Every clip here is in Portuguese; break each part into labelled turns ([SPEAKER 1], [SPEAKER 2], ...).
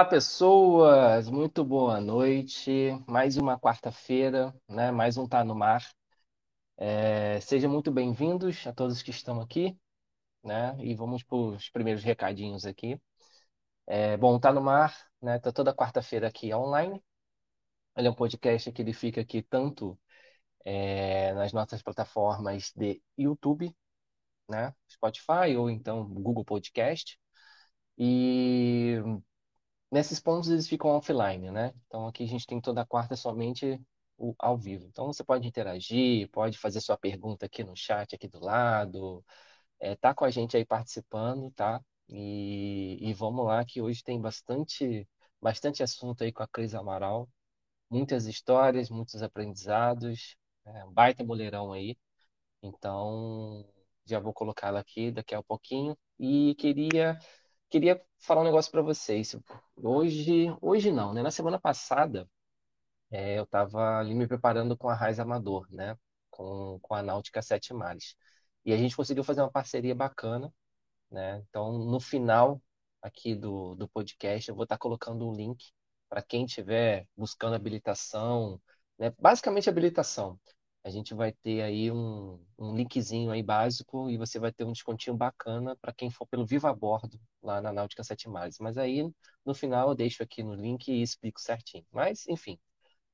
[SPEAKER 1] Olá, pessoas! Muito boa noite. Mais uma quarta-feira, né? Mais um Tá no Mar. É, sejam muito bem-vindos a todos que estão aqui, né? E vamos para os primeiros recadinhos aqui. É, bom, Tá no Mar, né? Tá toda quarta-feira aqui online. Ele é um podcast que ele fica aqui tanto é, nas nossas plataformas de YouTube, né? Spotify ou então Google Podcast. E nesses pontos eles ficam offline, né? Então aqui a gente tem toda quarta somente o ao vivo. Então você pode interagir, pode fazer sua pergunta aqui no chat aqui do lado, é, tá com a gente aí participando, tá? E, e vamos lá que hoje tem bastante bastante assunto aí com a Cris Amaral, muitas histórias, muitos aprendizados, é, um baita mulherão aí. Então já vou colocá-la aqui daqui a pouquinho e queria queria falar um negócio para vocês. Hoje, hoje não, né? Na semana passada, é, eu estava ali me preparando com a Raiz Amador, né? Com, com a Náutica Sete Mares. E a gente conseguiu fazer uma parceria bacana, né? Então, no final aqui do, do podcast, eu vou estar tá colocando um link para quem estiver buscando habilitação, né? Basicamente habilitação a gente vai ter aí um, um linkzinho aí básico e você vai ter um descontinho bacana para quem for pelo Viva Bordo lá na Náutica Sete Mares. Mas aí no final eu deixo aqui no link e explico certinho. Mas, enfim,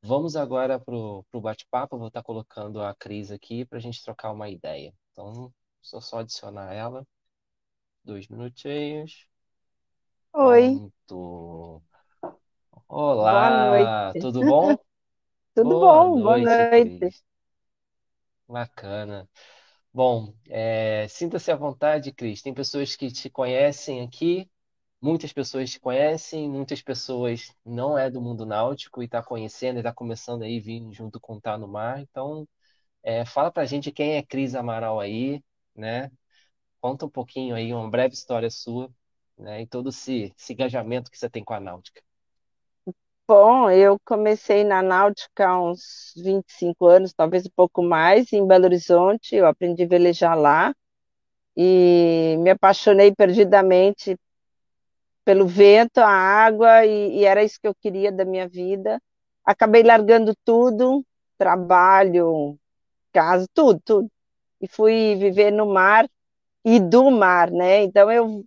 [SPEAKER 1] vamos agora para o bate-papo. Vou estar colocando a Cris aqui para a gente trocar uma ideia. Então, só só adicionar ela. Dois minutinhos.
[SPEAKER 2] Oi.
[SPEAKER 1] Pronto. Olá,
[SPEAKER 2] Boa noite.
[SPEAKER 1] tudo bom?
[SPEAKER 2] Tudo
[SPEAKER 1] Boa
[SPEAKER 2] bom? Boa
[SPEAKER 1] noite,
[SPEAKER 2] noite.
[SPEAKER 1] Cris. Bacana. Bom, é, sinta-se à vontade, Cris. Tem pessoas que te conhecem aqui, muitas pessoas te conhecem, muitas pessoas não é do mundo náutico e está conhecendo está começando aí vir junto com Tá no Mar. Então, é, fala pra gente quem é Cris Amaral aí, né? Conta um pouquinho aí, uma breve história sua, né? E todo esse, esse engajamento que você tem com a náutica.
[SPEAKER 2] Bom, eu comecei na Náutica há uns 25 anos, talvez um pouco mais, em Belo Horizonte. Eu aprendi a velejar lá e me apaixonei perdidamente pelo vento, a água, e, e era isso que eu queria da minha vida. Acabei largando tudo, trabalho, casa, tudo, tudo. E fui viver no mar e do mar, né? Então eu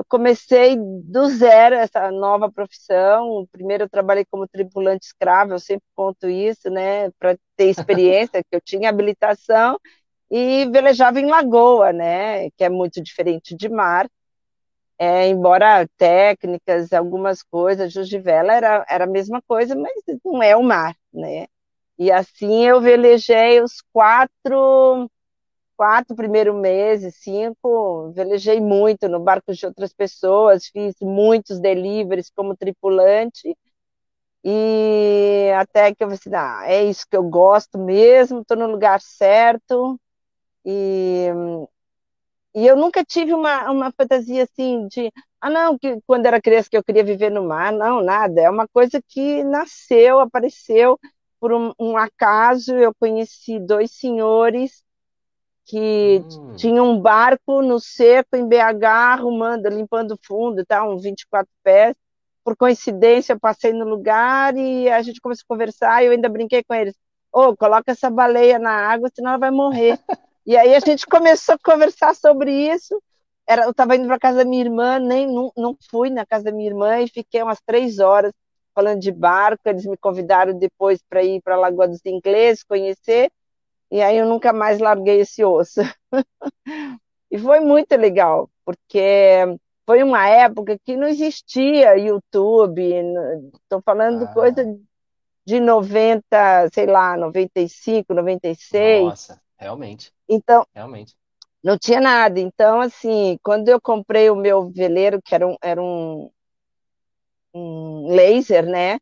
[SPEAKER 2] eu comecei do zero essa nova profissão. Primeiro eu trabalhei como tripulante escravo, eu sempre conto isso, né, para ter experiência, que eu tinha habilitação e velejava em lagoa, né, que é muito diferente de mar. É, embora técnicas, algumas coisas, Jus de Vela era, era a mesma coisa, mas não é o mar, né? E assim eu velejei os quatro quatro primeiros meses, cinco, velejei muito no barco de outras pessoas, fiz muitos deliveries como tripulante, e até que eu falei assim, ah, é isso que eu gosto mesmo, estou no lugar certo, e, e eu nunca tive uma, uma fantasia assim de, ah não, que quando era criança que eu queria viver no mar, não, nada, é uma coisa que nasceu, apareceu por um, um acaso, eu conheci dois senhores que
[SPEAKER 1] Hum.
[SPEAKER 2] tinha um barco no seco em BH, arrumando, limpando fundo, tá, uns 24 pés. Por coincidência, eu passei no lugar e a gente começou a conversar e eu ainda brinquei com eles. Ô, oh, coloca essa baleia na água, senão ela vai morrer. e aí a gente começou a conversar sobre isso. Era, eu estava indo para casa da minha irmã, nem não, não fui na casa da minha irmã e fiquei umas três horas falando de barco. Eles me convidaram depois para ir para a Lagoa dos Ingleses, conhecer. E aí eu nunca mais larguei esse osso. e foi muito legal, porque foi uma época que não existia YouTube, estou falando
[SPEAKER 1] Ah,
[SPEAKER 2] coisa de 90, sei lá, 95, 96.
[SPEAKER 1] nossa, realmente,
[SPEAKER 2] Então,
[SPEAKER 1] realmente.
[SPEAKER 2] não tinha nada. Então, assim, quando eu comprei o meu veleiro, que era um, era um, um laser, né?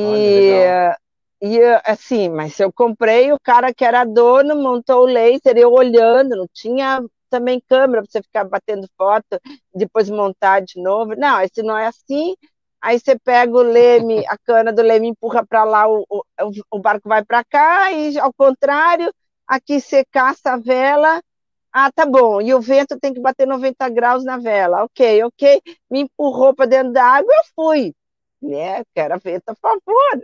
[SPEAKER 1] Olha,
[SPEAKER 2] E
[SPEAKER 1] legal.
[SPEAKER 2] E assim, mas eu comprei, o cara que era dono montou o laser, eu olhando, não tinha também câmera para você ficar batendo foto, depois montar de novo. Não, esse não é assim. Aí você pega o leme, a cana do leme empurra para lá, o, o, o barco vai para cá, e ao contrário, aqui você caça a vela Ah, tá bom. E o vento tem que bater 90 graus na vela. Ok, ok. Me empurrou para dentro da água, eu fui. Né? Quero vento a favor.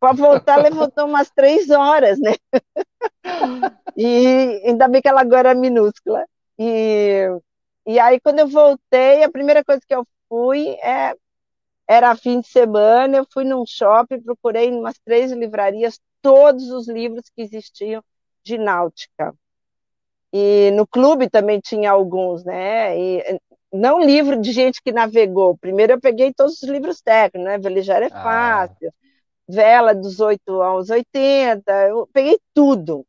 [SPEAKER 2] Para voltar, levantou umas três horas, né? E ainda bem que ela agora é minúscula. E, e aí, quando eu voltei, a primeira coisa que eu fui é, era fim de semana, eu fui num shopping, procurei em umas três livrarias todos os livros que existiam de náutica. E no clube também tinha alguns, né? E, não livro de gente que navegou. Primeiro eu peguei todos os livros técnicos, né? Velejar é
[SPEAKER 1] Ah,
[SPEAKER 2] fácil, Vela dos 8 aos 80, eu peguei tudo.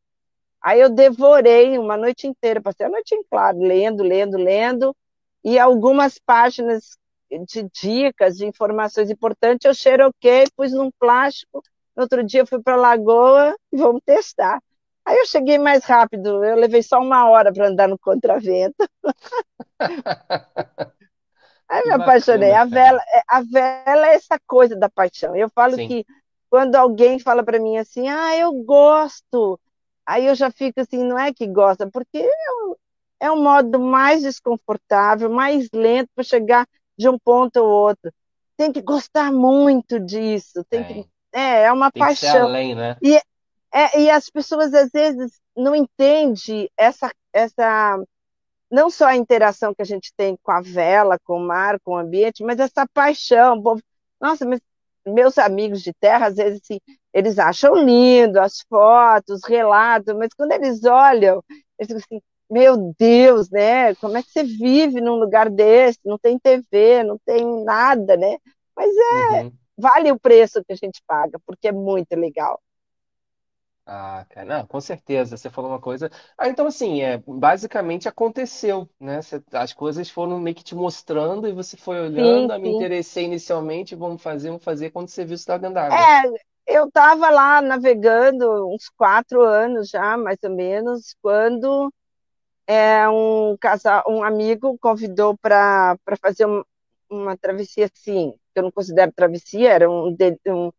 [SPEAKER 2] Aí eu devorei uma noite inteira, passei a noite em claro, lendo, lendo, lendo, e algumas páginas de dicas, de informações importantes, eu xeroquei, pus num plástico, no outro dia fui para a lagoa e vamos testar. Aí eu cheguei mais rápido, eu levei só uma hora para andar no contravento. Aí me apaixonei.
[SPEAKER 1] bacana,
[SPEAKER 2] A vela, é- a vela é essa coisa da paixão. Eu falo
[SPEAKER 1] Sim.
[SPEAKER 2] que quando alguém fala para mim assim, ah, eu gosto, aí eu já fico assim, não é que gosta, porque é um, é um modo mais desconfortável, mais lento para chegar de um ponto ao outro. Tem que gostar muito disso, tem que, é, é uma
[SPEAKER 1] Tem que ser
[SPEAKER 2] paixão.
[SPEAKER 1] além, né?
[SPEAKER 2] E, é, e as pessoas às vezes não entendem essa, essa não só a interação que a gente tem com a vela, com o mar, com o ambiente, mas essa paixão. Nossa, mas meus amigos de terra, às vezes, assim, eles acham lindo as fotos, os relatos, mas quando eles olham, eles ficam assim, meu Deus, né? Como é que você vive num lugar desse? Não tem TV, não tem nada, né? Mas é,
[SPEAKER 1] Uhum.
[SPEAKER 2] vale o preço que a gente paga, porque é muito legal.
[SPEAKER 1] Ah, cara, não, com certeza, você falou uma coisa. Ah, então assim, é, basicamente aconteceu, né? Você- as coisas foram meio que te mostrando e você foi
[SPEAKER 2] Sim,
[SPEAKER 1] olhando, ah, me
[SPEAKER 2] sim.
[SPEAKER 1] interessei inicialmente, vamos fazer, vamos fazer, quando você viu, você estava dentro d'água.
[SPEAKER 2] É, eu estava lá navegando uns quatro anos já, mais ou menos, quando é, um casal, um amigo convidou para para fazer um- uma travessia assim, que eu não considero travessia, era um, de- um-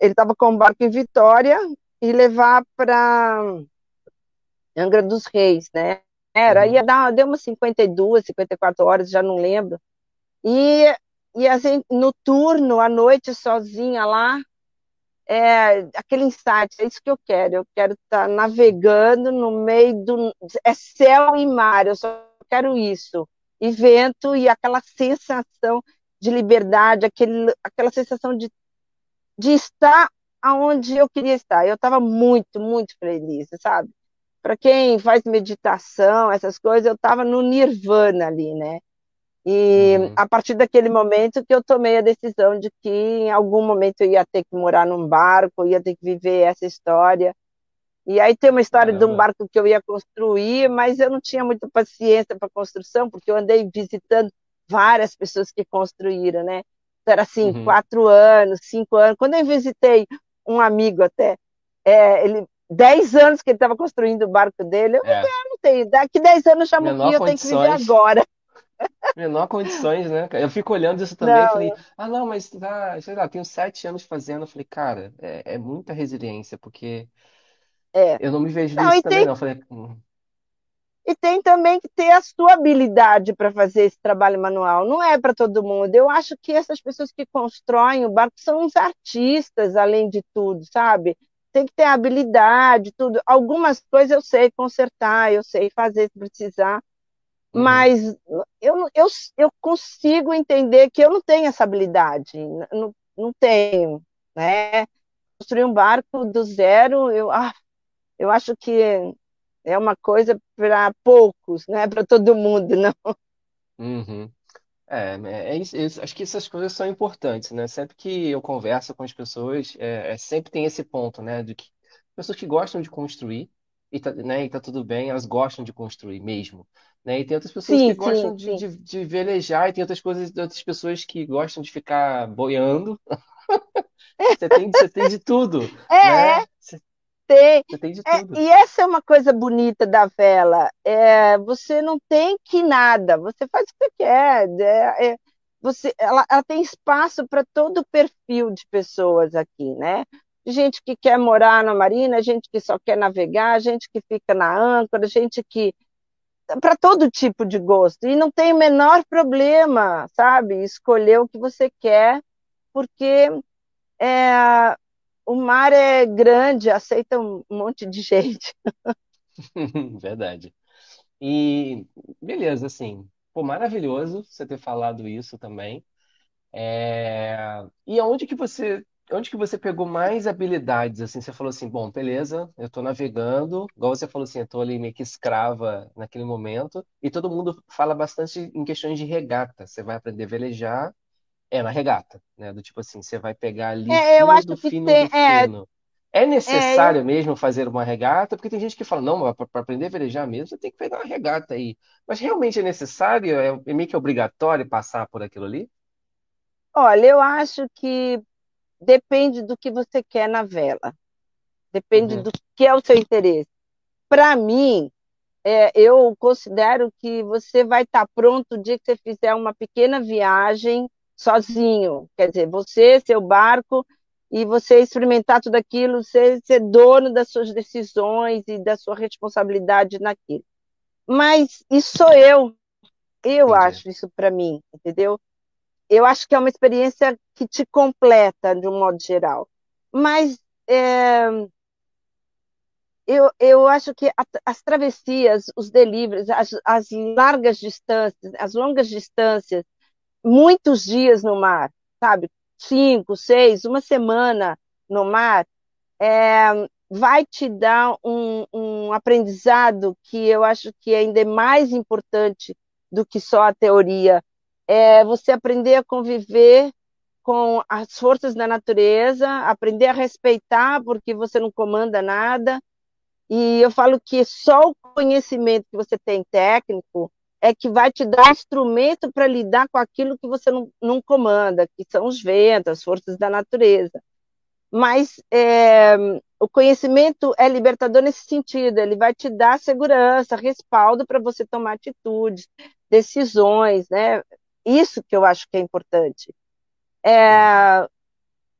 [SPEAKER 2] ele estava com um barco em Vitória e levar para Angra dos Reis, né? Era,
[SPEAKER 1] Uhum,
[SPEAKER 2] ia dar, deu umas 52, 54 horas, já não lembro. E, e assim, no turno, à noite, sozinha lá, é, aquele insight, é isso que eu quero. Eu quero estar navegando no meio do. É céu e mar, eu só quero isso. E vento e aquela sensação de liberdade, aquele, aquela sensação de, de estar aonde eu queria estar. Eu estava muito, muito feliz, sabe? Para quem faz meditação, essas coisas, eu estava no nirvana ali, né? E
[SPEAKER 1] uhum.
[SPEAKER 2] a partir daquele momento que eu tomei a decisão de que em algum momento eu ia ter que morar num barco, ia ter que viver essa história. E aí tem uma história de um
[SPEAKER 1] Caramba.
[SPEAKER 2] barco que eu ia construir, mas eu não tinha muita paciência para construção, porque eu andei visitando várias pessoas que construíram, né? Então, era assim,
[SPEAKER 1] Uhum.
[SPEAKER 2] quatro anos, cinco anos. Quando eu visitei um amigo até, é, ele, dez anos que ele estava construindo o barco dele, eu
[SPEAKER 1] É,
[SPEAKER 2] não tenho, daqui dez anos eu já morri, eu tenho que viver agora.
[SPEAKER 1] menor condições, né? Eu fico olhando isso também e falei,
[SPEAKER 2] Não,
[SPEAKER 1] ah, não, mas tá, sei lá, tenho sete anos fazendo. Eu falei, cara, é, é muita resiliência, porque
[SPEAKER 2] é.
[SPEAKER 1] eu não me vejo
[SPEAKER 2] Não,
[SPEAKER 1] nisso também,
[SPEAKER 2] tem
[SPEAKER 1] não. Eu falei, hum,
[SPEAKER 2] E tem também que ter a sua habilidade para fazer esse trabalho manual. Não é para todo mundo. Eu acho que essas pessoas que constroem o barco são uns artistas, além de tudo, sabe? Tem que ter habilidade, tudo. Algumas coisas eu sei consertar, eu sei fazer se precisar,
[SPEAKER 1] uhum,
[SPEAKER 2] mas eu, eu, eu consigo entender que eu não tenho essa habilidade. Não, não tenho, né? Construir um barco do zero, eu, ah, eu acho que é uma coisa para poucos, não é para todo mundo, não.
[SPEAKER 1] uhum. É, é isso, isso- acho que essas coisas são importantes, né? Sempre que eu converso com as pessoas, é, é- sempre tem esse ponto, né? De que pessoas que gostam de construir, e tá, né, e tá tudo bem, elas gostam de construir mesmo, né? E tem outras pessoas que
[SPEAKER 2] Sim, sim,
[SPEAKER 1] gostam de,
[SPEAKER 2] sim.
[SPEAKER 1] de, de velejar, e tem outras coisas, outras pessoas que gostam de ficar boiando. Você tem, você tem de tudo,
[SPEAKER 2] É, é,
[SPEAKER 1] né?
[SPEAKER 2] Tem.
[SPEAKER 1] você tem de
[SPEAKER 2] É,
[SPEAKER 1] tudo.
[SPEAKER 2] e essa é uma coisa bonita da vela. É, você não tem que nada, você faz o que você quer. É, é, você, ela, ela tem espaço para todo o perfil de pessoas aqui, né? Gente que quer morar na marina, gente que só quer navegar, gente que fica na âncora, gente que para todo tipo de gosto. E não tem o menor problema, sabe? Escolher o que você quer, porque é, o mar é grande, aceita um monte de gente.
[SPEAKER 1] Verdade. E beleza, assim, pô, maravilhoso você ter falado isso também. É, E aonde que você, onde que você pegou mais habilidades? Assim, você falou assim, bom, beleza, eu tô navegando, igual você falou assim, eu tô ali meio que escrava naquele momento, e todo mundo fala bastante em questões de regata. Você vai aprender a velejar, é na regata, né? Do tipo assim, você vai pegar ali
[SPEAKER 2] É, eu acho
[SPEAKER 1] do
[SPEAKER 2] que
[SPEAKER 1] fino
[SPEAKER 2] tem.
[SPEAKER 1] do
[SPEAKER 2] É,
[SPEAKER 1] fino. É
[SPEAKER 2] é, eu,
[SPEAKER 1] necessário mesmo fazer uma regata? Porque tem gente que fala, não, para aprender a velejar mesmo, você tem que pegar uma regata aí. Mas realmente é necessário? É, é meio que obrigatório passar por aquilo ali?
[SPEAKER 2] olha, eu acho que depende do que você quer na vela, depende
[SPEAKER 1] Uhum,
[SPEAKER 2] do que é o seu interesse. Para mim, é, eu considero que você vai estar pronto o dia que você fizer uma pequena viagem sozinho. Quer dizer, você, seu barco, e você experimentar tudo aquilo, você ser dono das suas decisões e da sua responsabilidade naquilo. Mas isso sou eu, eu
[SPEAKER 1] entendi.
[SPEAKER 2] acho isso para mim, entendeu? Eu acho que é uma experiência que te completa de um modo geral. Mas é, eu, eu acho que as travessias, os deliveries, as, as largas distâncias, as longas distâncias, muitos dias no mar, sabe? Cinco, seis, uma semana no mar, é, vai te dar um, um aprendizado que eu acho que ainda é mais importante do que só a teoria. É você aprender a conviver com as forças da natureza, aprender a respeitar, porque você não comanda nada, e eu falo que só o conhecimento que você tem técnico é que vai te dar instrumento para lidar com aquilo que você não, não, comanda, que são os ventos, as forças da natureza. Mas é, o conhecimento é libertador nesse sentido, ele vai te dar segurança, respaldo para você tomar atitudes, decisões, né? Isso que eu acho que é importante. É,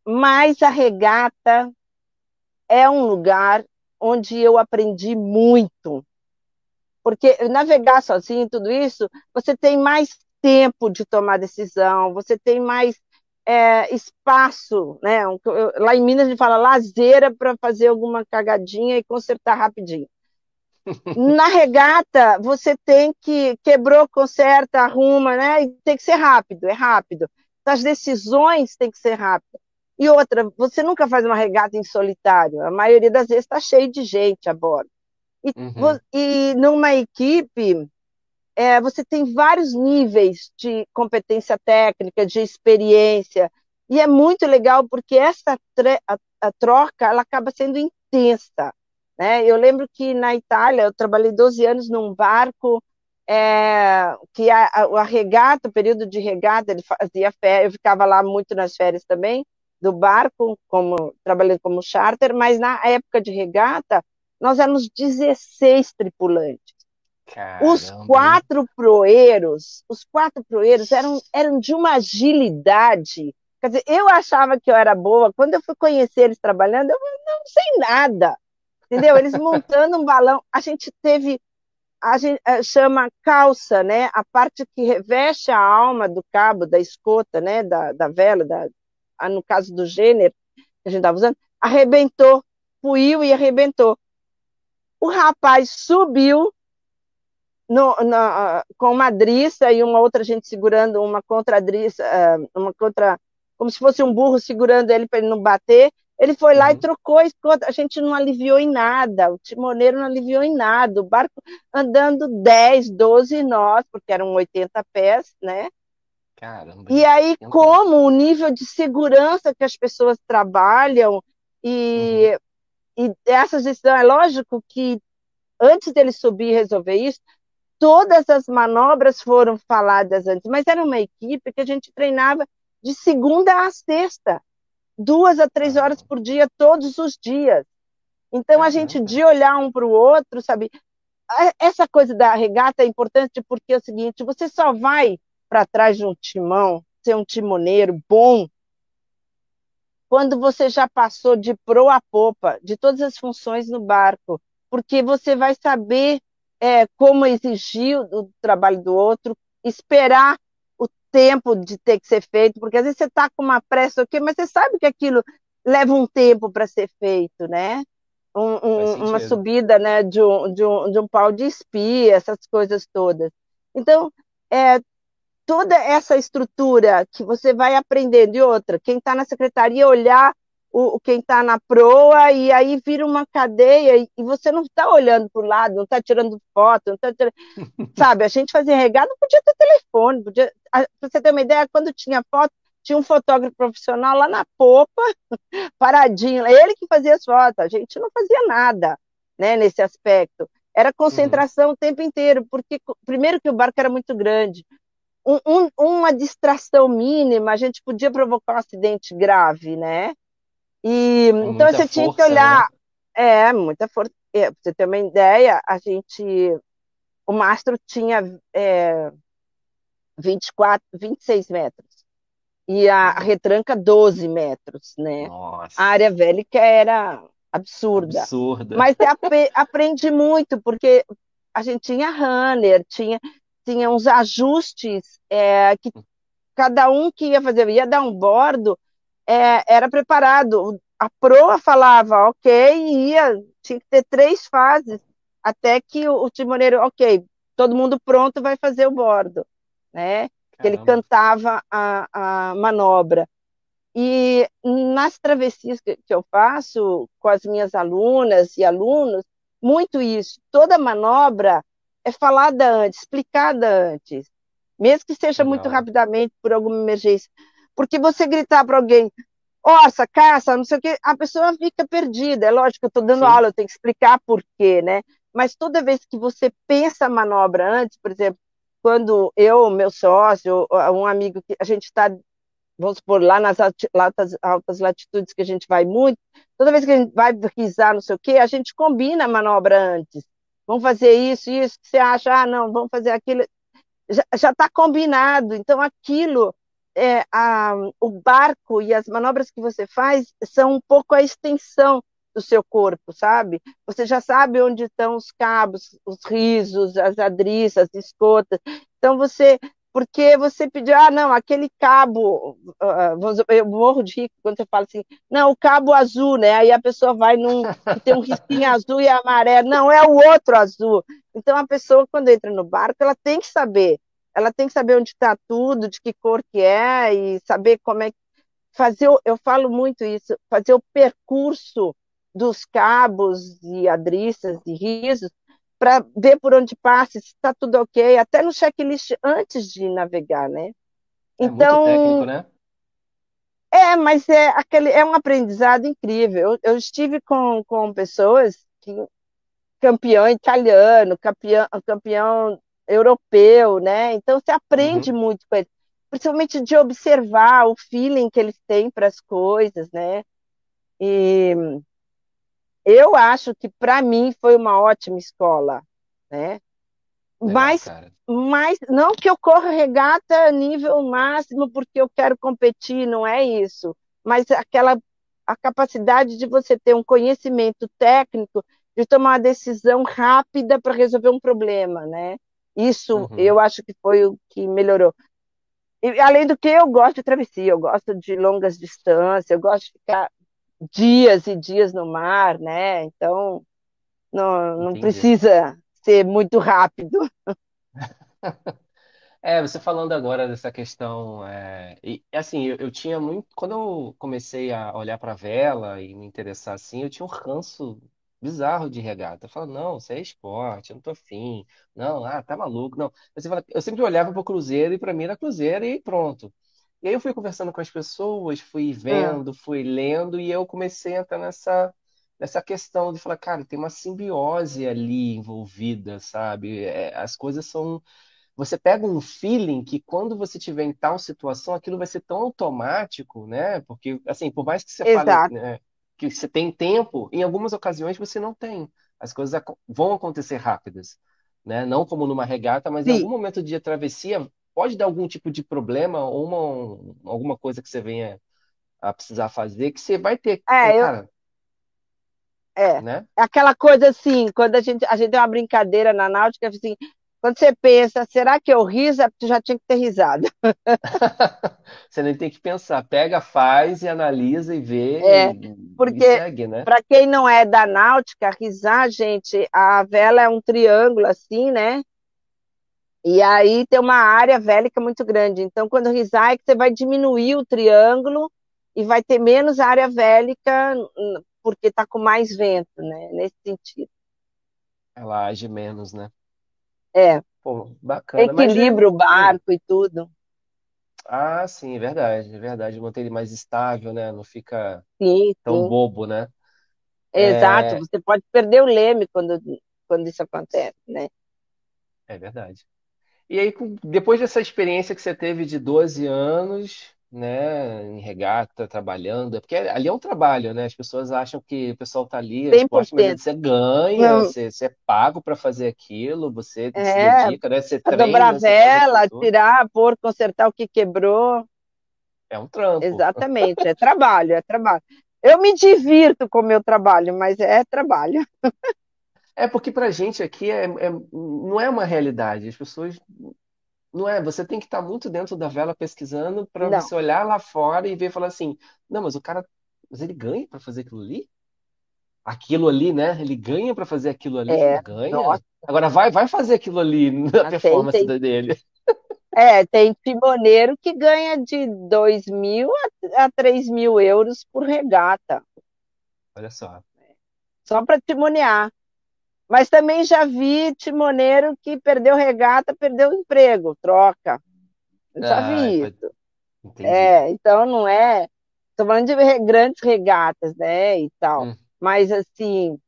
[SPEAKER 2] mas a regata é um lugar onde eu aprendi muito, porque navegar sozinho, tudo isso, você tem mais tempo de tomar decisão, você tem mais é, espaço, né? Lá em Minas a gente fala lazeira para fazer alguma cagadinha e consertar rapidinho. Na regata, você tem que quebrou, conserta, arruma, né? E tem que ser rápido, é rápido. As decisões têm que ser rápidas. E outra, você nunca faz uma regata em solitário. A maioria das vezes está cheio de gente a bordo. E,
[SPEAKER 1] Uhum,
[SPEAKER 2] e numa equipe, é, você tem vários níveis de competência técnica, de experiência. E é muito legal porque essa a, a troca ela acaba sendo intensa. Né? Eu lembro que na Itália eu trabalhei 12 anos num barco é, que a, a, a, regata, o período de regata, ele fazia férias, eu ficava lá muito nas férias também do barco, como trabalhando como charter, mas na época de regata nós éramos 16 tripulantes. Os
[SPEAKER 1] Caramba, hein?
[SPEAKER 2] quatro proeiros, os quatro proeiros eram, eram de uma agilidade. Quer dizer, eu achava que eu era boa. Quando eu fui conhecer eles trabalhando, eu não sei nada. Entendeu? Eles montando um balão. A gente teve, a gente eh, chama calça, né? A parte que reveste a alma do cabo, da escota, né? Da, da vela, da, no caso do gênero que a gente estava usando, arrebentou, puiu e arrebentou. O rapaz subiu no, na, com uma driça e uma outra gente segurando uma contradriça, uma contra, como se fosse um burro segurando ele para ele não bater. Ele foi lá e
[SPEAKER 1] Uhum.
[SPEAKER 2] trocou a gente não aliviou em nada, o timoneiro não aliviou em nada. O barco andando 10, 12 nós, porque eram 80 pés, né?
[SPEAKER 1] Caramba,
[SPEAKER 2] E aí, como o nível de segurança que as pessoas trabalham
[SPEAKER 1] Uhum.
[SPEAKER 2] E, e essas decisões, é lógico que antes dele subir e resolver isso, todas as manobras foram faladas antes, mas era uma equipe que a gente treinava de segunda a sexta, duas a três horas
[SPEAKER 1] Ah,
[SPEAKER 2] por dia, todos os dias. Então a gente de olhar um para o outro, sabe? Essa coisa da regata é importante porque é o seguinte: você só vai para trás de um timão, ser um timoneiro bom, quando você já passou de proa a popa, de todas as funções no barco, porque você vai saber é, como exigir o trabalho do outro, esperar o tempo de ter que ser feito, porque às vezes você está com uma pressa, okay, mas você sabe que aquilo leva um tempo para ser feito, né? Um, um, uma subida né, de, um, de, um, de um pau de espia, essas coisas todas. Então, é, toda essa estrutura que você vai aprendendo, e outra, quem está na secretaria olhar o, quem está na proa, e aí vira uma cadeia, e, você não está olhando para o lado, não está tirando foto, não está tirando... sabe, a gente fazia regado, não podia ter telefone, podia... para você ter uma ideia, quando tinha foto, tinha um fotógrafo profissional lá na popa, paradinho, ele que fazia as fotos, a gente não fazia nada, né, nesse aspecto. Era concentração uhum. o tempo inteiro, porque primeiro que o barco era muito grande, um, um, uma distração mínima, a gente podia provocar um acidente grave, né? E é então você força, tinha que olhar, né? é muita força. É, você ter uma ideia, a gente, o mastro tinha é, 24, 26 metros e a, retranca 12 metros, né?
[SPEAKER 1] Nossa.
[SPEAKER 2] A área vélica era absurda.
[SPEAKER 1] Absurda.
[SPEAKER 2] Mas você ap aprende muito, porque a gente tinha runner, tinha, tinha uns ajustes é, que cada um que ia fazer, ia dar um bordo, é, era preparado. A proa falava, ok, ia, tinha que ter três fases, até que o, o timoneiro, ok, todo mundo pronto, vai fazer o bordo, né? Que ele cantava a, a manobra. E nas travessias que, que eu faço com as minhas alunas e alunos, muito isso. Toda manobra é falada antes, explicada antes, mesmo que seja muito rapidamente por alguma emergência. Porque você gritar para alguém, orça, caça, não sei o quê, a pessoa fica perdida. É lógico, eu estou dando Sim. aula, eu tenho que explicar por quê, né? Mas toda vez que você pensa a manobra antes, por exemplo, quando eu, meu sócio, um amigo que a gente está, vamos supor, lá nas altas, altas latitudes que a gente vai muito, toda vez que a gente vai risar, não sei o quê, a gente combina a manobra antes. Vamos fazer isso, isso, que você acha, ah, não, vamos fazer aquilo. Já está combinado, então aquilo é, a, o barco e as manobras que você faz são um pouco a extensão do seu corpo, sabe? Você já sabe onde estão os cabos, os risos, as adriças, as escotas. Então você, porque você pediu, ah, não, aquele cabo, uh, eu morro de rico quando você fala assim, não, o cabo azul, né? Aí a pessoa vai num, tem um risquinho azul e amarelo, não, é o outro azul. Então a pessoa, quando entra no barco, ela tem que saber ela tem que saber onde está tudo, de que cor que é e saber como é que fazer, eu falo muito isso, fazer o percurso dos cabos e adriças e risos para ver por onde passa, se está tudo ok, até no checklist antes de navegar, né?
[SPEAKER 1] É então, técnico, né?
[SPEAKER 2] É, mas é aquele é um aprendizado incrível. Eu, eu estive com, com pessoas que campeão italiano, campeão, campeão europeu, né? Então você aprende uhum. muito com eles, principalmente de observar o feeling que eles têm para as coisas, né? E eu acho que para mim foi uma ótima escola, né? Legal, mas, mas não que eu corra regata nível máximo porque eu quero competir, não é isso. Mas aquela a capacidade de você ter um conhecimento técnico de tomar uma decisão rápida para resolver um problema, né? Isso uhum. eu acho que foi o que melhorou. E, além do que, eu gosto de travessia, eu gosto de longas distâncias, eu gosto de ficar dias e dias no mar, né? Então, não, não precisa ser muito rápido.
[SPEAKER 1] É, você falando agora dessa questão, é, e assim, eu, eu tinha muito, quando eu comecei a olhar para a vela e me interessar assim, eu tinha um ranço bizarro de regata. Eu falo, não, isso é esporte, eu não tô afim. Não, ah, tá maluco. Não. Você fala, eu sempre olhava pro Cruzeiro e para mim era Cruzeiro e pronto. E aí eu fui conversando com as pessoas, fui vendo, fui lendo e eu comecei a entrar nessa, nessa questão de falar, cara, tem uma simbiose ali envolvida, sabe? É, as coisas são. Você pega um feeling que quando você tiver em tal situação, aquilo vai ser tão automático, né? Porque, assim, por mais que você
[SPEAKER 2] Exato.
[SPEAKER 1] fale, né? que você tem tempo, em algumas ocasiões você não tem. As coisas vão acontecer rápidas, né? Não como numa regata, mas Sim. em algum momento de travessia pode dar algum tipo de problema ou uma, alguma coisa que você venha a precisar fazer que você vai ter.
[SPEAKER 2] É, eu... cara... É,
[SPEAKER 1] né?
[SPEAKER 2] aquela coisa assim, quando a gente, a gente tem uma brincadeira na náutica, assim, quando você pensa, será que eu riso? É porque já tinha que ter risado.
[SPEAKER 1] Você nem tem que pensar, pega, faz e analisa e vê
[SPEAKER 2] É,
[SPEAKER 1] e, e
[SPEAKER 2] porque
[SPEAKER 1] segue, né?
[SPEAKER 2] para quem não é da náutica, risar, gente, a vela é um triângulo assim, né? E aí tem uma área vélica muito grande. Então, quando risar, é que você vai diminuir o triângulo e vai ter menos área vélica, hum, porque está com mais vento, né? Nesse sentido.
[SPEAKER 1] Ela age menos, né?
[SPEAKER 2] É,
[SPEAKER 1] Pô, bacana, mas
[SPEAKER 2] equilibra o barco e tudo.
[SPEAKER 1] Ah, sim, é verdade, é verdade. Manter ele mais estável, né? Não fica
[SPEAKER 2] Sim,
[SPEAKER 1] tão
[SPEAKER 2] sim.
[SPEAKER 1] bobo, né?
[SPEAKER 2] Exato.
[SPEAKER 1] É,
[SPEAKER 2] Você pode perder o leme quando, quando isso acontece, né?
[SPEAKER 1] é verdade. E aí, depois dessa experiência que você teve de 12 anos, né, em regata, trabalhando, é porque ali é um trabalho, né? As pessoas acham que o pessoal tá ali, é esporte, mas você ganha,
[SPEAKER 2] Hum,
[SPEAKER 1] você, você é pago para fazer aquilo, você se
[SPEAKER 2] É,
[SPEAKER 1] dedica, né? Você
[SPEAKER 2] dobrar
[SPEAKER 1] treina, aquilo
[SPEAKER 2] vela, tirar, pôr, consertar o que quebrou.
[SPEAKER 1] É um trampo.
[SPEAKER 2] Exatamente, é trabalho, é trabalho. Eu me divirto com o meu trabalho, mas é trabalho.
[SPEAKER 1] É porque pra gente aqui é, é- não é uma realidade. As pessoas não é. Você tem que estar muito dentro da vela pesquisando para
[SPEAKER 2] Não,
[SPEAKER 1] você olhar lá fora e ver e falar assim, não, mas o cara, mas ele ganha para fazer aquilo ali? Aquilo ali, né? Ele ganha para fazer aquilo ali?
[SPEAKER 2] é,
[SPEAKER 1] Ganha.
[SPEAKER 2] nossa,
[SPEAKER 1] Agora vai, vai fazer aquilo ali na
[SPEAKER 2] tem,
[SPEAKER 1] performance
[SPEAKER 2] tem,
[SPEAKER 1] da- dele.
[SPEAKER 2] é, tem timoneiro que ganha de dois mil a, a 3 mil euros por regata,
[SPEAKER 1] Olha só.
[SPEAKER 2] só para timonear. Mas também já vi timoneiro que perdeu regata, perdeu emprego, troca. Eu já
[SPEAKER 1] Ah,
[SPEAKER 2] vi isso.
[SPEAKER 1] entendi.
[SPEAKER 2] É, então não é. Estou falando de grandes regatas, né, e tal.
[SPEAKER 1] Hum,
[SPEAKER 2] Mas assim,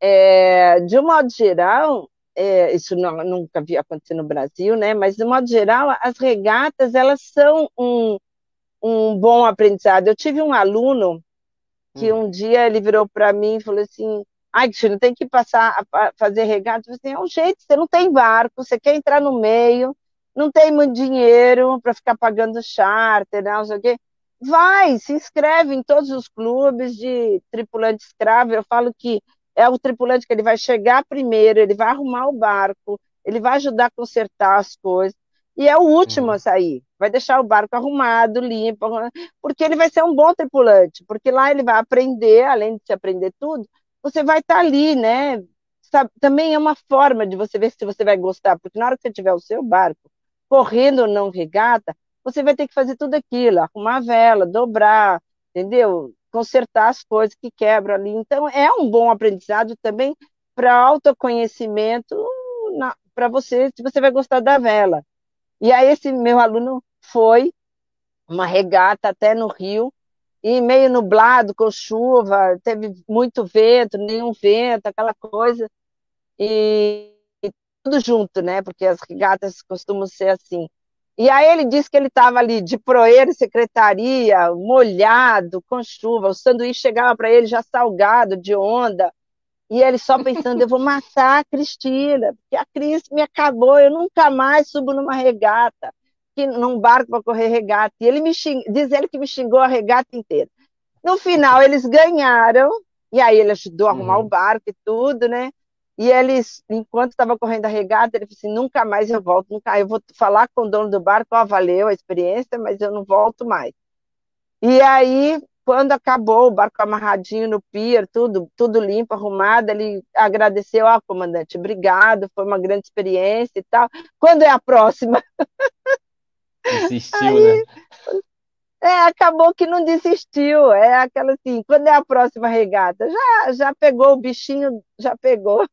[SPEAKER 2] é, de um modo geral, é, isso não- nunca vi acontecer no Brasil, né? Mas de um modo geral, as regatas elas são um, um bom aprendizado. Eu tive um aluno que
[SPEAKER 1] hum,
[SPEAKER 2] um dia ele virou para mim e falou assim: Ai, Cristina, tem que passar a fazer regata. Assim, é um jeito, você não tem barco, você quer entrar no meio, não tem muito dinheiro para ficar pagando charter, né, não sei o quê. Vai, se inscreve em todos os clubes de tripulante escravo. Eu falo que é o tripulante que ele vai chegar primeiro, ele vai arrumar o barco, ele vai ajudar a consertar as coisas, e é o último a
[SPEAKER 1] uhum,
[SPEAKER 2] sair. Vai deixar o barco arrumado, limpo, porque ele vai ser um bom tripulante, porque lá ele vai aprender, além de se aprender tudo, você vai estar ali, né? Sabe, também é uma forma de você ver se você vai gostar, porque na hora que você tiver o seu barco, correndo ou não regata, você vai ter que fazer tudo aquilo, arrumar a vela, dobrar, entendeu? Consertar as coisas que quebram ali. Então, é um bom aprendizado também para autoconhecimento para você, se você vai gostar da vela. E aí, esse meu aluno foi uma regata até no Rio, e meio nublado, com chuva, teve muito vento, nenhum vento, aquela coisa, e, e tudo junto, né? Porque as regatas costumam ser assim. E aí ele disse que ele estava ali de proeiro, secretaria, molhado, com chuva, o sanduíche chegava para ele já salgado, de onda, e ele só pensando, eu vou matar a Cristina, porque a Cris me acabou, eu nunca mais subo numa regata, que, num barco para correr regata. E ele me xing... diz ele que me xingou a regata inteira. No final, eles ganharam, e aí ele ajudou a arrumar o
[SPEAKER 1] uhum.
[SPEAKER 2] barco e tudo, né? E eles, enquanto estava correndo a regata, ele falou assim: nunca mais eu volto, nunca. Eu vou falar com o dono do barco, ó, valeu a experiência, mas eu não volto mais. E aí, quando acabou o barco amarradinho no pier, tudo, tudo limpo, arrumado, ele agradeceu, ó, comandante, obrigado, foi uma grande experiência e tal. Quando é a próxima?
[SPEAKER 1] Desistiu, né?
[SPEAKER 2] Aí, é, acabou que não desistiu. É aquela assim, quando é a próxima regata? Já, já pegou o bichinho, já pegou.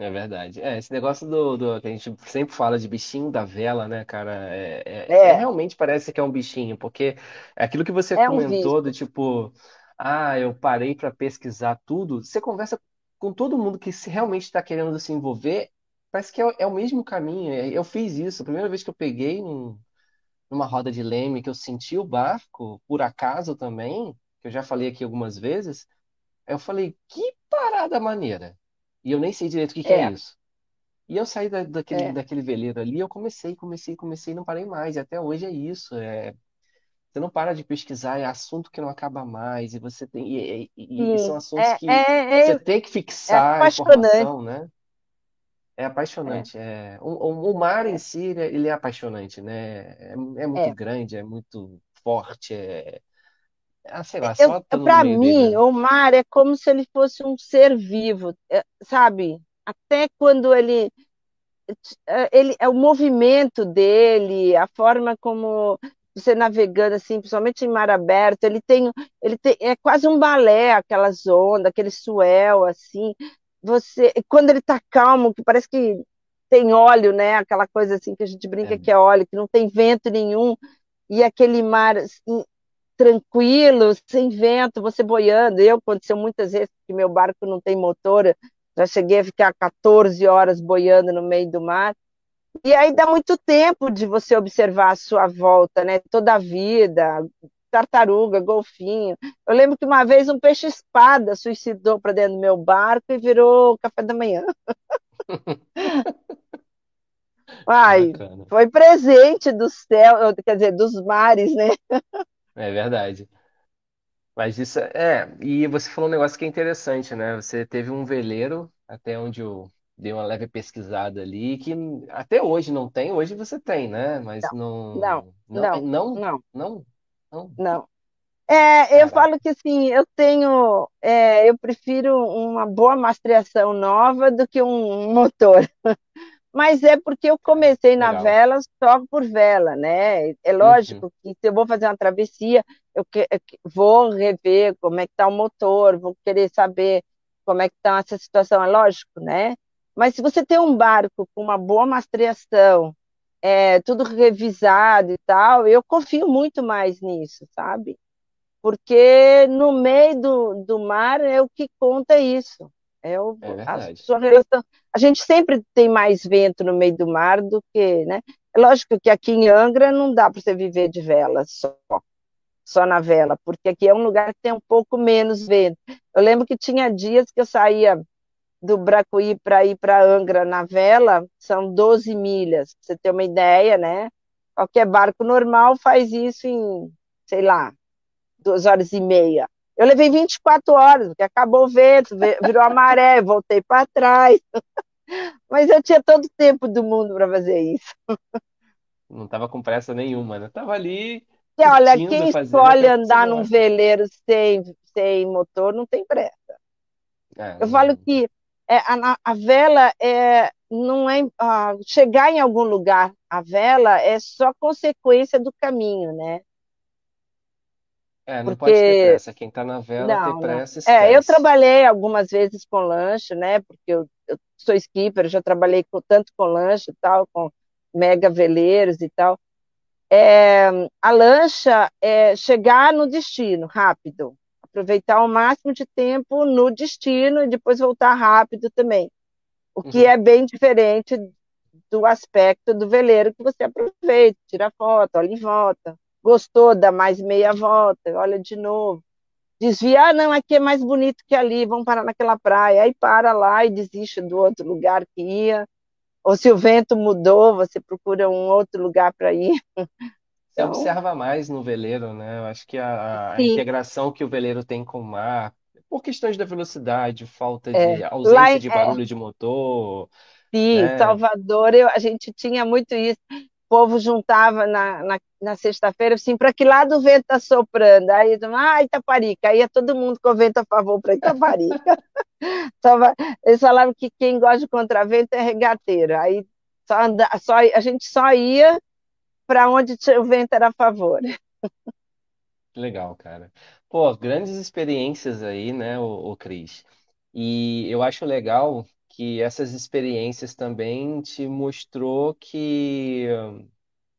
[SPEAKER 1] É verdade. É, esse negócio do, do- que a gente sempre fala de bichinho da vela, né, cara? É, é, é
[SPEAKER 2] É,
[SPEAKER 1] realmente parece que é um bichinho, porque é aquilo que você
[SPEAKER 2] é um
[SPEAKER 1] comentou do tipo, ah, eu parei para pesquisar tudo. Você conversa com todo mundo que se realmente está querendo se envolver, parece que é, o é mesmo caminho. Eu fiz isso. A primeira vez que eu peguei num- numa roda de leme, que eu senti o barco, por acaso também, que eu já falei aqui algumas vezes, eu falei, que parada maneira. E eu nem sei direito o que que é
[SPEAKER 2] É,
[SPEAKER 1] isso. E eu saí da- daquele,
[SPEAKER 2] é,
[SPEAKER 1] daquele veleiro ali, eu comecei, comecei, comecei, e não parei mais. E até hoje é isso. É, Você não para de pesquisar, é assunto que não acaba mais, e você tem. E, e- e são assuntos
[SPEAKER 2] é,
[SPEAKER 1] que
[SPEAKER 2] é,
[SPEAKER 1] você
[SPEAKER 2] é,
[SPEAKER 1] tem que
[SPEAKER 2] é
[SPEAKER 1] fixar a
[SPEAKER 2] apaixonante.
[SPEAKER 1] informação, né? É
[SPEAKER 2] É,
[SPEAKER 1] apaixonante. É... O, o- mar em si, ele é ele é apaixonante, né? É, é muito
[SPEAKER 2] é.
[SPEAKER 1] grande, é muito forte, é. Ah, sei lá, só dele,
[SPEAKER 2] mim,
[SPEAKER 1] né?
[SPEAKER 2] o mar é como se ele fosse um ser vivo, é, sabe? Até quando ele ele é o movimento dele, a forma como você navegando assim, principalmente em mar aberto, ele tem, ele tem, é quase um balé, aquelas ondas, aquele swell assim. Você, quando ele está calmo, que parece que tem óleo, né? Aquela coisa assim que a gente
[SPEAKER 1] É,
[SPEAKER 2] brinca que é óleo, que não tem vento nenhum, e aquele mar assim, tranquilo, sem vento, você boiando. Eu aconteceu muitas vezes que meu barco não tem motor, já cheguei a ficar 14 horas boiando no meio do mar. E aí dá muito tempo de você observar a sua volta, né? Toda a vida, tartaruga, golfinho. Eu lembro que uma vez um peixe-espada suicidou para dentro do meu barco e virou café da manhã. Ai,
[SPEAKER 1] bacana.
[SPEAKER 2] foi presente do céu, quer dizer, dos mares, né?
[SPEAKER 1] É verdade. Mas isso é. E você falou um negócio que é interessante, né? Você teve um veleiro, até onde eu dei uma leve pesquisada ali, que até hoje não tem, hoje você tem, né? Mas
[SPEAKER 2] Não,
[SPEAKER 1] não. Não,
[SPEAKER 2] não,
[SPEAKER 1] não,
[SPEAKER 2] não,
[SPEAKER 1] não, não.
[SPEAKER 2] Não. É, eu falo que assim, eu tenho, é, eu prefiro uma boa mastreação nova do que um motor. Mas é porque eu comecei na
[SPEAKER 1] legal.
[SPEAKER 2] vela só por vela, né? É
[SPEAKER 1] Uhum,
[SPEAKER 2] lógico que se eu vou fazer uma travessia, eu, que- eu vou rever como é que está o motor, vou querer saber como é que está essa situação, é lógico, né? Mas se você tem um barco com uma boa mastreação, é, tudo revisado e tal, eu confio muito mais nisso, sabe? Porque no meio do, do mar é o que conta isso. É o,
[SPEAKER 1] é
[SPEAKER 2] a sua relação. A gente sempre tem mais vento no meio do mar do que, né? É lógico que aqui em Angra não dá para você viver de vela só, só na vela, porque aqui é um lugar que tem um pouco menos vento. Eu lembro que tinha dias que eu saía do Bracuí para ir para Angra na vela, são 12 milhas, pra você ter uma ideia, né? Qualquer barco normal faz isso em, sei lá, duas horas e meia. Eu levei 24 horas, porque acabou o vento, virou a maré, voltei para trás. Mas eu tinha todo o tempo do mundo para fazer isso.
[SPEAKER 1] Não tava com pressa nenhuma, né? Tava ali
[SPEAKER 2] E olha, quem escolhe andar num veleiro sem, sem motor não tem pressa.
[SPEAKER 1] É,
[SPEAKER 2] Eu falo
[SPEAKER 1] não.
[SPEAKER 2] que é, a, a vela é, não é ah, chegar em algum lugar. A vela é só consequência do caminho, né?
[SPEAKER 1] É, não pode ter
[SPEAKER 2] Porque
[SPEAKER 1] pressa. Quem tá na vela,
[SPEAKER 2] Não, não.
[SPEAKER 1] pressa,
[SPEAKER 2] É, eu
[SPEAKER 1] esquece.
[SPEAKER 2] trabalhei algumas vezes com lanche, né? Porque eu, eu sou skipper, já trabalhei com, tanto com lanche e tal, com mega veleiros e tal. É, a lancha é chegar no destino rápido, aproveitar o máximo de tempo no destino e depois voltar rápido também. O que
[SPEAKER 1] Uhum.
[SPEAKER 2] é bem diferente do aspecto do veleiro que você aproveita, tira foto, olha em volta. Gostou, dá mais meia volta, olha de novo desvia, ah, não, aqui é mais bonito que ali, vamos parar naquela praia. Aí para lá e desiste do outro lugar que ia. Ou se o vento mudou, você procura um outro lugar para ir.
[SPEAKER 1] Você
[SPEAKER 2] Então,
[SPEAKER 1] observa mais no veleiro, né? Eu acho que a, a
[SPEAKER 2] sim,
[SPEAKER 1] integração que o veleiro tem com o mar, por questões da velocidade, falta
[SPEAKER 2] é.
[SPEAKER 1] de
[SPEAKER 2] Lá
[SPEAKER 1] ausência
[SPEAKER 2] em
[SPEAKER 1] de
[SPEAKER 2] é,
[SPEAKER 1] barulho de motor,
[SPEAKER 2] sim,
[SPEAKER 1] né?
[SPEAKER 2] Salvador, eu, a gente tinha muito isso. O povo juntava na, na, na sexta-feira, assim, para que lado o vento está soprando? Aí, ah, Itaparica. Aí ia todo mundo com o vento a favor para Itaparica. Eles falavam que quem gosta de contravento é regateiro. Aí só anda, só, a gente só ia para onde o vento era a favor.
[SPEAKER 1] Legal, cara. Pô, grandes experiências aí, né, o, Cris? E eu acho legal que essas experiências também te mostrou que,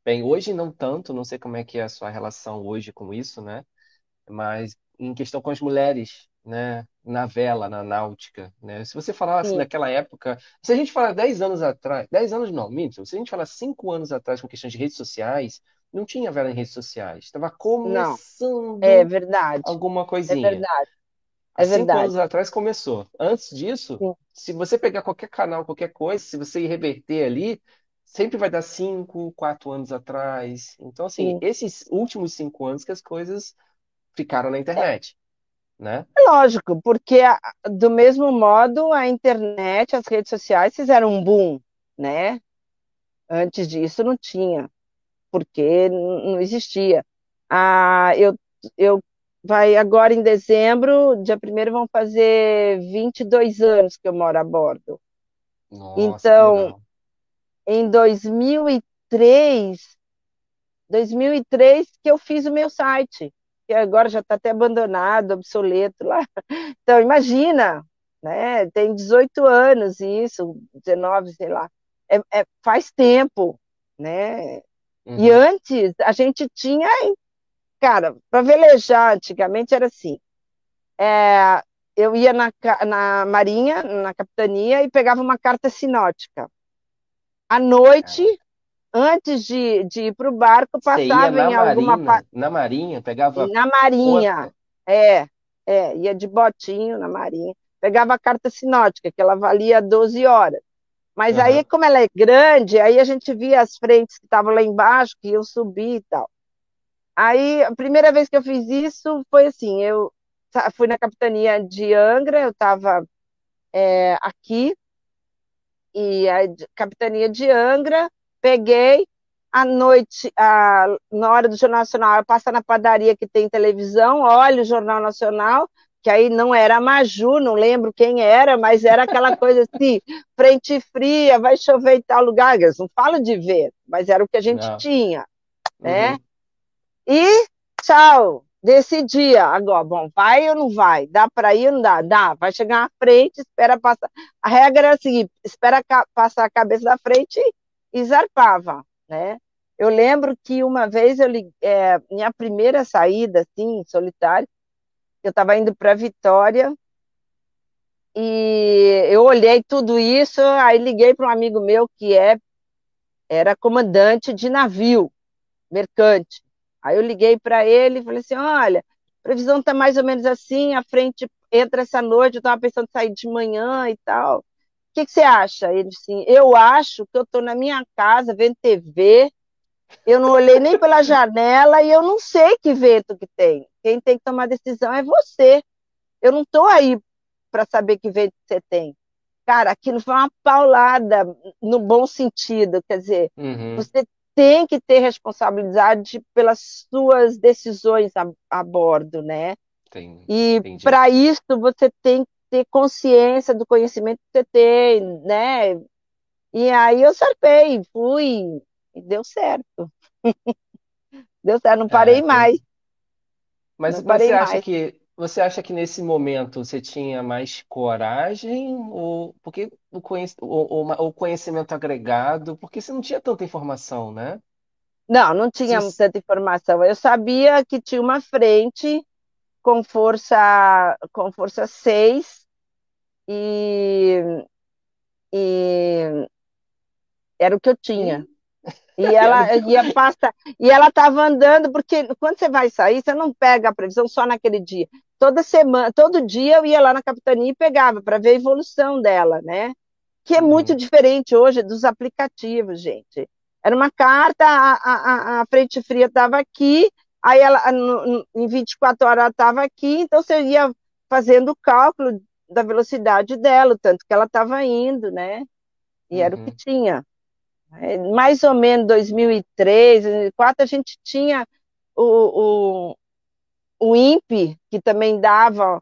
[SPEAKER 1] bem, hoje não tanto, não sei como é que é a sua relação hoje com isso, né? mas em questão com as mulheres, né, na vela, na náutica, né? Se você falasse
[SPEAKER 2] Sim,
[SPEAKER 1] naquela época, se a gente falar 10 anos atrás, 10 anos não, minto, se a gente falar 5 anos atrás com questões de redes sociais, não tinha vela em redes sociais, estava
[SPEAKER 2] não, é
[SPEAKER 1] começando
[SPEAKER 2] verdade,
[SPEAKER 1] alguma
[SPEAKER 2] é
[SPEAKER 1] coisinha.
[SPEAKER 2] verdade,
[SPEAKER 1] Há
[SPEAKER 2] é
[SPEAKER 1] cinco
[SPEAKER 2] verdade.
[SPEAKER 1] anos atrás começou. Antes disso,
[SPEAKER 2] Sim,
[SPEAKER 1] se você pegar qualquer canal, qualquer coisa, se você reverter ali, sempre vai dar cinco, quatro anos atrás. Então, assim,
[SPEAKER 2] sim.
[SPEAKER 1] esses últimos cinco anos que as coisas ficaram na internet, né?
[SPEAKER 2] É lógico, porque a- do mesmo modo a internet, as redes sociais fizeram um boom, né? Antes disso não tinha, porque não existia. Ah, eu, eu vai agora em dezembro, dia primeiro vão fazer 22 anos que eu moro a bordo.
[SPEAKER 1] Nossa,
[SPEAKER 2] Então, em 2003, 2003 que eu fiz o meu site, que agora já está até abandonado, obsoleto lá. Então, imagina, né? Tem 18 anos isso, 19, sei lá. É, é- faz tempo, né? E
[SPEAKER 1] Uhum.
[SPEAKER 2] antes a gente tinha, cara, para velejar antigamente era assim. é, eu ia na, na marinha, na capitania, e pegava uma carta sinótica. À noite. Antes de, de ir para o barco, passava em alguma
[SPEAKER 1] na Marinha, pegava
[SPEAKER 2] Na Marinha, é, é, ia de botinho na Marinha. Pegava a carta sinótica, que ela valia 12 horas. Mas aí,
[SPEAKER 1] Aham.
[SPEAKER 2] como ela é grande, aí a gente via as frentes que estavam lá embaixo, que iam subir e tal. Aí, a primeira vez que eu fiz isso foi assim, eu fui na capitania de Angra, eu estava aqui, e a capitania de Angra, peguei à noite, a, na hora do Jornal Nacional, eu passo na padaria que tem televisão, olho o Jornal Nacional, que aí não era a Maju, não lembro quem era, mas era aquela coisa assim, frente fria, vai chover em tal lugar, eles não falam de ver, mas era o que a gente
[SPEAKER 1] Não.
[SPEAKER 2] tinha, né?
[SPEAKER 1] Uhum.
[SPEAKER 2] E tchau, decidia agora, bom, vai ou não vai? Dá para ir ou não dá? Dá, vai chegar na frente, espera passar. A regra era a seguinte: espera passar a cabeça da frente e zarpava, né? Eu lembro que uma vez eu é, minha primeira saída, assim, em solitário, eu estava indo para Vitória e eu olhei tudo isso, aí liguei para um amigo meu que é, era comandante de navio mercante. Aí eu liguei para ele e falei assim: olha, a previsão está mais ou menos assim, a frente entra essa noite, eu estava pensando em sair de manhã e tal. O que, que você acha? Ele disse assim: eu acho que eu estou na minha casa vendo TV, eu não olhei nem pela janela e eu não sei que vento que tem. Quem tem que tomar decisão é você. Eu não estou aí para saber que vento você tem. Cara, aquilo foi uma paulada no bom sentido, quer dizer,
[SPEAKER 1] Uhum.
[SPEAKER 2] você tem que ter responsabilidade pelas suas decisões a, a bordo, né?
[SPEAKER 1] Entendi.
[SPEAKER 2] E para isso você tem que ter consciência do conhecimento que você tem, né? E aí eu zarpei, fui, e deu certo. Deu certo, não
[SPEAKER 1] É,
[SPEAKER 2] parei
[SPEAKER 1] tem...
[SPEAKER 2] mais,
[SPEAKER 1] Mas
[SPEAKER 2] não
[SPEAKER 1] você
[SPEAKER 2] parei
[SPEAKER 1] acha
[SPEAKER 2] mais.
[SPEAKER 1] que você acha que nesse momento você tinha mais coragem ou porque o, conhec... o, conhecimento agregado, porque você não tinha tanta informação, né?
[SPEAKER 2] Não, não tinha
[SPEAKER 1] você-
[SPEAKER 2] tanta informação. Eu sabia que tinha uma frente com força, com força 6 e, e era o que eu tinha.
[SPEAKER 1] E
[SPEAKER 2] ela ia passar, e ela estava andando, porque quando você vai sair, você não pega a previsão só naquele dia. Toda semana, todo dia eu ia lá na capitania e pegava para ver a evolução dela, né? Que é muito
[SPEAKER 1] Uhum,
[SPEAKER 2] diferente hoje dos aplicativos, gente. Era uma carta, a, a, a frente fria estava aqui, aí ela no, no, em 24 horas ela estava aqui, então você ia fazendo o cálculo da velocidade dela, tanto que ela estava indo, né? E era o que
[SPEAKER 1] uhum,
[SPEAKER 2] tinha. É, mais ou menos 2003, 2004, a gente tinha o, o, o INPE, que também dava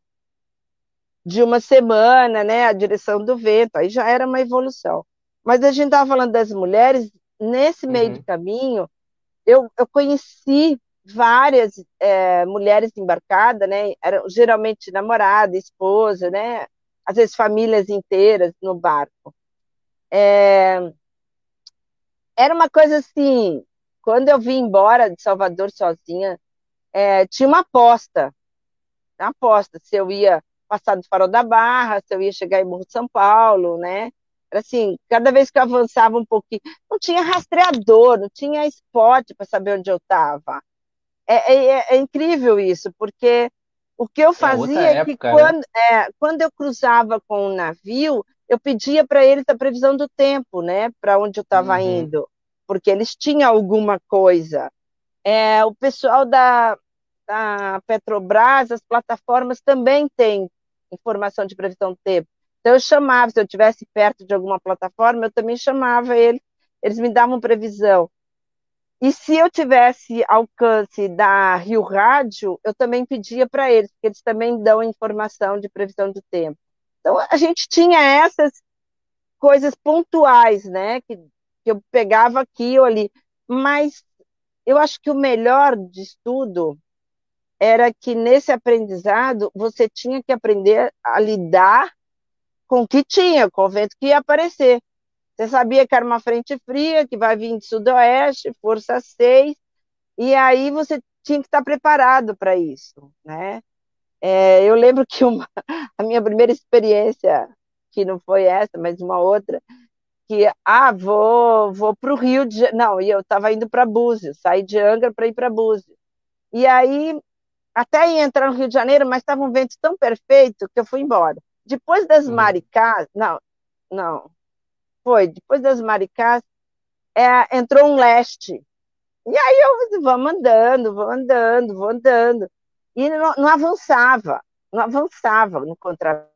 [SPEAKER 2] de uma semana, né, a direção do vento, aí já era uma evolução. Mas a gente estava falando das mulheres, nesse meio de
[SPEAKER 1] uhum,
[SPEAKER 2] caminho, eu, eu conheci várias é, mulheres embarcadas, né, eram geralmente namorada, esposa, né, às vezes famílias inteiras no barco. Era uma coisa assim, quando eu vim embora de Salvador sozinha, é, tinha uma aposta, uma aposta, se eu ia passar do Farol da Barra, se eu ia chegar em Morro de São Paulo, né? Era assim, cada vez que eu avançava um pouquinho, não tinha rastreador, não tinha spot para saber onde eu estava. É, é, é incrível isso, porque o que eu
[SPEAKER 1] É
[SPEAKER 2] fazia é que
[SPEAKER 1] época, né?
[SPEAKER 2] quando, é, quando eu cruzava com um navio, eu pedia para eles a previsão do tempo, né, para onde eu estava uhum. indo, porque eles tinham alguma coisa. É, o pessoal da, da Petrobras, as plataformas também têm informação de previsão do tempo. Então eu chamava, se eu estivesse perto de alguma plataforma, eu também chamava eles, eles me davam previsão. E se eu tivesse alcance da Rio Rádio, eu também pedia para eles, porque eles também dão informação de previsão do tempo. Então, a gente tinha essas coisas pontuais, né, que, que eu pegava aqui ou ali. Mas eu acho que o melhor de tudo era que nesse aprendizado você tinha que aprender a lidar com o que tinha, com o vento que ia aparecer. Você sabia que era uma frente fria, que vai vir de sudoeste, força 6, e aí você tinha que estar preparado para isso, né? É, eu lembro que uma, a minha primeira experiência, que não foi essa, mas uma outra, que, ah, vou, vou para o Rio de Não, e eu estava indo para Búzios, saí de Angra para ir para Búzios. E aí, até ia entrar no Rio de Janeiro, mas estava um vento tão perfeito que eu fui embora. Depois das uhum. Maricás, não, não, foi, depois das Maricás, é, entrou um leste. E aí eu vamos andando, vou andando, vou andando. E não, não avançava, não avançava no contravento.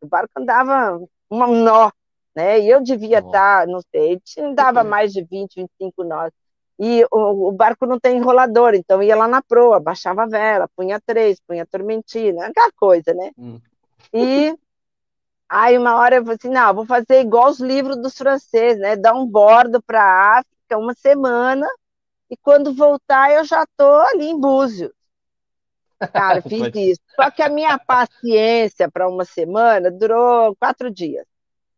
[SPEAKER 2] O barco andava um nó, né? E eu devia estar, não sei, dava mais de 20, 25 nós. E o, o, barco não tem enrolador, então ia lá na proa, baixava a vela, punha três, punha tormentina, aquela coisa, né? Hum. E Aí uma hora eu falei assim, não, vou fazer igual os livros dos franceses, né? Dar um bordo para a África uma semana e quando voltar eu já estou ali em Búzios. Cara, fiz isso. Só que a minha paciência para uma semana durou quatro dias.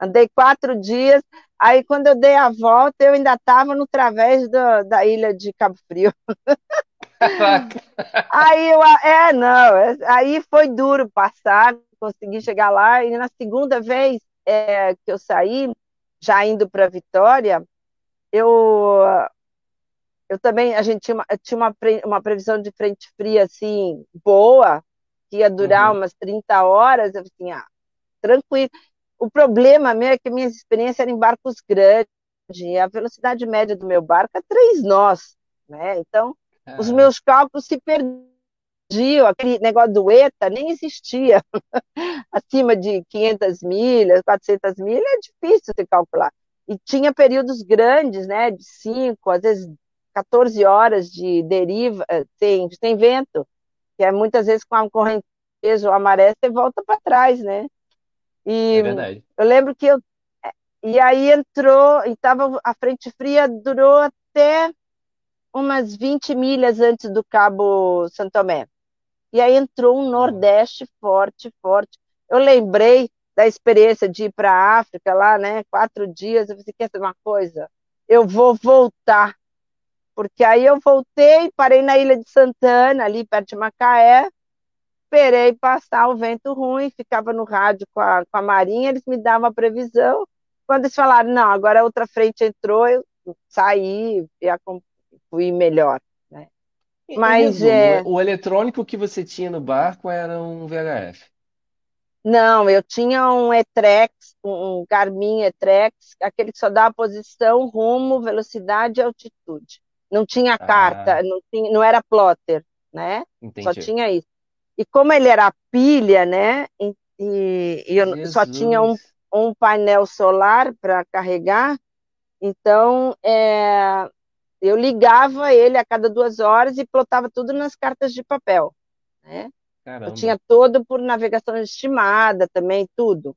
[SPEAKER 2] Andei quatro dias, aí quando eu dei a volta, eu ainda estava no través do, da ilha de Cabo Frio. aí eu, é, não, é, aí foi duro passar, consegui chegar lá, e na segunda vez é, que eu saí, já indo para Vitória, eu, eu também, a gente tinha, uma, tinha uma, uma previsão de frente fria, assim, boa, que ia durar uhum. umas 30 horas, eu assim, ah, tranquilo. O problema mesmo é que minhas experiências eram em barcos grandes, e a velocidade média do meu barco é três nós, né? Então, os meus cálculos se perdiam dia, aquele negócio do ETA nem existia. Acima de 500 milhas, 400 milhas, é difícil se calcular. E tinha períodos grandes, né, de 5, às vezes 14 horas de deriva, eh, sem, sem vento, que é muitas vezes com a correnteza ou a maré, você volta para trás, né? E é verdade. eu lembro que eu. Eh, e aí entrou, e tava, a frente fria durou até umas 20 milhas antes do Cabo Santo Tomé. E aí entrou um Nordeste forte, forte. Eu lembrei da experiência de ir para a África lá, né? Quatro dias. Eu falei, quer saber uma coisa? Eu vou voltar. Porque aí eu voltei, parei na ilha de Santana, ali perto de Macaé, esperei passar o vento ruim, ficava no rádio com a, com a Marinha, eles me davam a previsão. Quando eles falaram, não, agora a outra frente entrou, eu saí e fui melhor.
[SPEAKER 1] Mas resumo, é. O eletrônico que você tinha no barco era um VHF.
[SPEAKER 2] Não, eu tinha um Etrex, um Garmin Etrex, aquele que só dá a posição, rumo, velocidade e altitude. Não tinha ah. carta, não, tinha, não era plotter, né? Entendi. Só tinha isso. E como ele era pilha, né? E, e eu só tinha um, um painel solar para carregar, então é, eu ligava ele a cada duas horas e plotava tudo nas cartas de papel. Né? Eu tinha todo por navegação estimada também, tudo.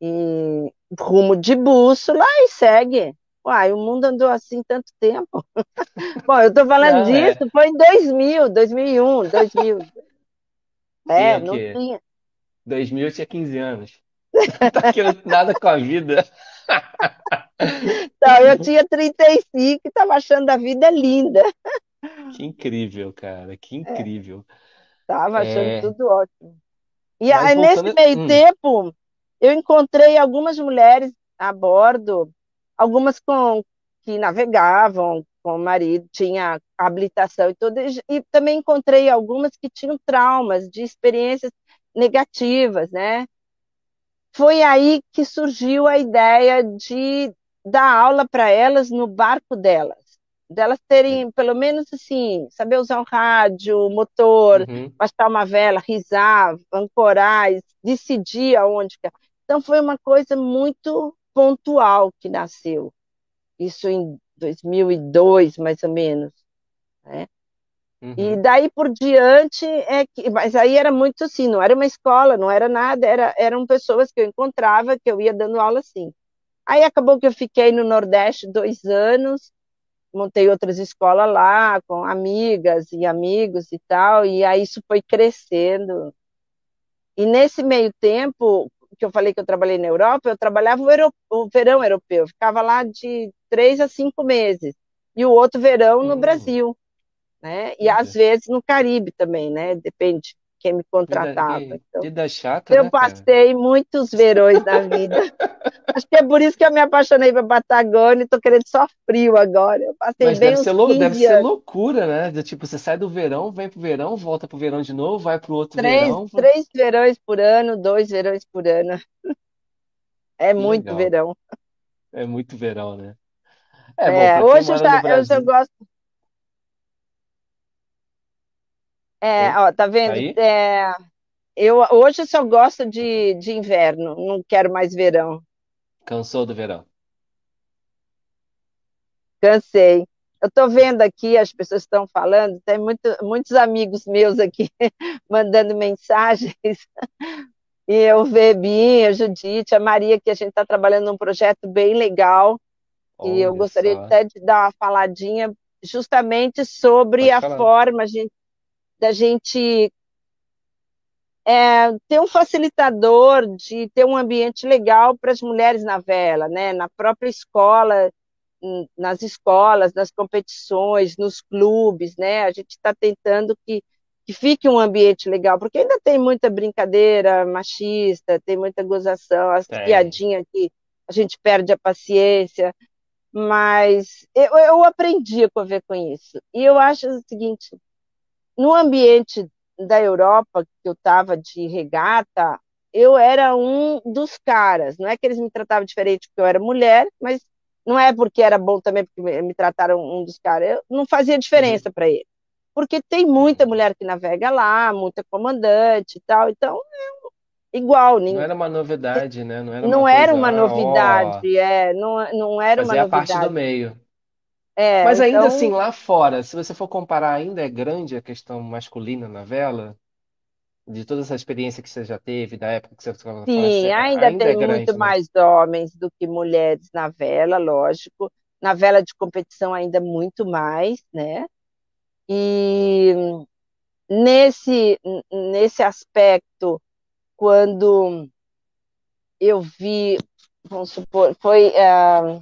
[SPEAKER 2] E rumo de bússola e segue. Uai, o mundo andou assim tanto tempo. Bom, eu estou falando não, é. disso, é. foi em 2000, 2001, 2000.
[SPEAKER 1] é, não tinha. 2000 eu tinha 15 anos. Não tá querendo nada com a vida.
[SPEAKER 2] Então, eu tinha 35 e estava achando a vida linda.
[SPEAKER 1] Que incrível, cara, que é. incrível.
[SPEAKER 2] Estava achando é... tudo ótimo. E aí, voltando... nesse meio hum. tempo, eu encontrei algumas mulheres a bordo, algumas com que navegavam com o marido, tinha habilitação e tudo, e também encontrei algumas que tinham traumas de experiências negativas, né? foi aí que surgiu a ideia de dar aula para elas no barco delas. Delas terem, pelo menos assim, saber usar um rádio, motor,
[SPEAKER 1] Uhum,
[SPEAKER 2] bastar uma vela, risar, ancorar, decidir aonde. que- Então foi uma coisa muito pontual que nasceu. Isso em 2002, mais ou menos. né? E
[SPEAKER 1] uhum,
[SPEAKER 2] daí por diante é que, mas aí era muito assim, não era uma escola, não era nada, era, eram pessoas que eu encontrava que eu ia dando aula assim. Aí acabou que eu fiquei no Nordeste dois anos, montei outras escolas lá com amigas e amigos e tal, e aí isso foi crescendo. E nesse meio tempo que eu falei que eu trabalhei na Europa, eu trabalhava o, o verão europeu, eu ficava lá de três a cinco meses, e o outro verão no
[SPEAKER 1] uhum.
[SPEAKER 2] Brasil né? E às vezes no Caribe também, né? Depende de quem me
[SPEAKER 1] vida,
[SPEAKER 2] contratava.
[SPEAKER 1] que
[SPEAKER 2] Então,
[SPEAKER 1] vida chata,
[SPEAKER 2] eu
[SPEAKER 1] né, cara?
[SPEAKER 2] passei muitos verões na vida. Acho que é por isso que eu me apaixonei pela Patagônia e tô querendo só frio agora. Eu passei
[SPEAKER 1] Mas deve
[SPEAKER 2] bem
[SPEAKER 1] ser,
[SPEAKER 2] uns
[SPEAKER 1] lou- deve
[SPEAKER 2] 15
[SPEAKER 1] ser loucura, né? Do tipo, você sai do verão, vem pro verão, volta pro verão de novo, vai pro outro
[SPEAKER 2] Três,
[SPEAKER 1] verão.
[SPEAKER 2] três verões por ano, dois verões por ano. É
[SPEAKER 1] Que
[SPEAKER 2] muito
[SPEAKER 1] legal.
[SPEAKER 2] verão.
[SPEAKER 1] É muito verão, né? É bom,
[SPEAKER 2] É,
[SPEAKER 1] quem
[SPEAKER 2] hoje eu já, eu já gosto. É,
[SPEAKER 1] Oi?
[SPEAKER 2] ó, tá vendo?
[SPEAKER 1] aí?
[SPEAKER 2] É, eu hoje eu só gosto de, de inverno, não quero mais verão.
[SPEAKER 1] Cansou do verão.
[SPEAKER 2] Cansei. Eu estou vendo aqui, as pessoas estão falando, tem muito, muitos amigos meus aqui mandando mensagens, e eu vi a Judite, a Maria, que a gente está trabalhando num projeto bem legal, e eu
[SPEAKER 1] Olha
[SPEAKER 2] gostaria
[SPEAKER 1] só.
[SPEAKER 2] até de dar uma faladinha justamente sobre
[SPEAKER 1] Pode
[SPEAKER 2] a
[SPEAKER 1] falar.
[SPEAKER 2] forma gente- da gente é, ter um facilitador, de ter um ambiente legal para as mulheres na vela, né? Na própria escola, nas escolas, nas competições, nos clubes, né? A gente está tentando que, que fique um ambiente legal, porque ainda tem muita brincadeira machista, tem muita gozação, as
[SPEAKER 1] Tem.
[SPEAKER 2] piadinhas que a gente perde a paciência, mas eu, eu aprendi a conviver com isso. E eu acho o seguinte, no ambiente da Europa que eu estava de regata, eu era um dos caras. Não é que eles me tratavam diferente porque eu era mulher, mas não é porque era bom também porque me trataram um dos caras. Eu não fazia
[SPEAKER 1] Uhum,
[SPEAKER 2] diferença para eles. Porque tem muita
[SPEAKER 1] uhum.
[SPEAKER 2] mulher que navega lá, muita comandante e tal. Então, igual,
[SPEAKER 1] Não
[SPEAKER 2] nin-
[SPEAKER 1] era uma novidade, né? Não era uma
[SPEAKER 2] não era
[SPEAKER 1] coisa,
[SPEAKER 2] uma
[SPEAKER 1] ah, ó,
[SPEAKER 2] novidade, é, não, não era uma
[SPEAKER 1] fazia parte do
[SPEAKER 2] novidade.
[SPEAKER 1] meio.
[SPEAKER 2] É,
[SPEAKER 1] Mas ainda assim,
[SPEAKER 2] então,
[SPEAKER 1] lá fora, se você for comparar, ainda é grande a questão masculina na vela? De toda essa experiência que você já teve, da época que você ficava fora,
[SPEAKER 2] sim,
[SPEAKER 1] você-
[SPEAKER 2] ainda
[SPEAKER 1] ainda é
[SPEAKER 2] tem muito
[SPEAKER 1] grande, né?
[SPEAKER 2] mais homens do que mulheres na vela, lógico. Na vela de competição ainda muito mais, né? E nesse, nesse aspecto, quando eu vi, vamos supor, foi ah,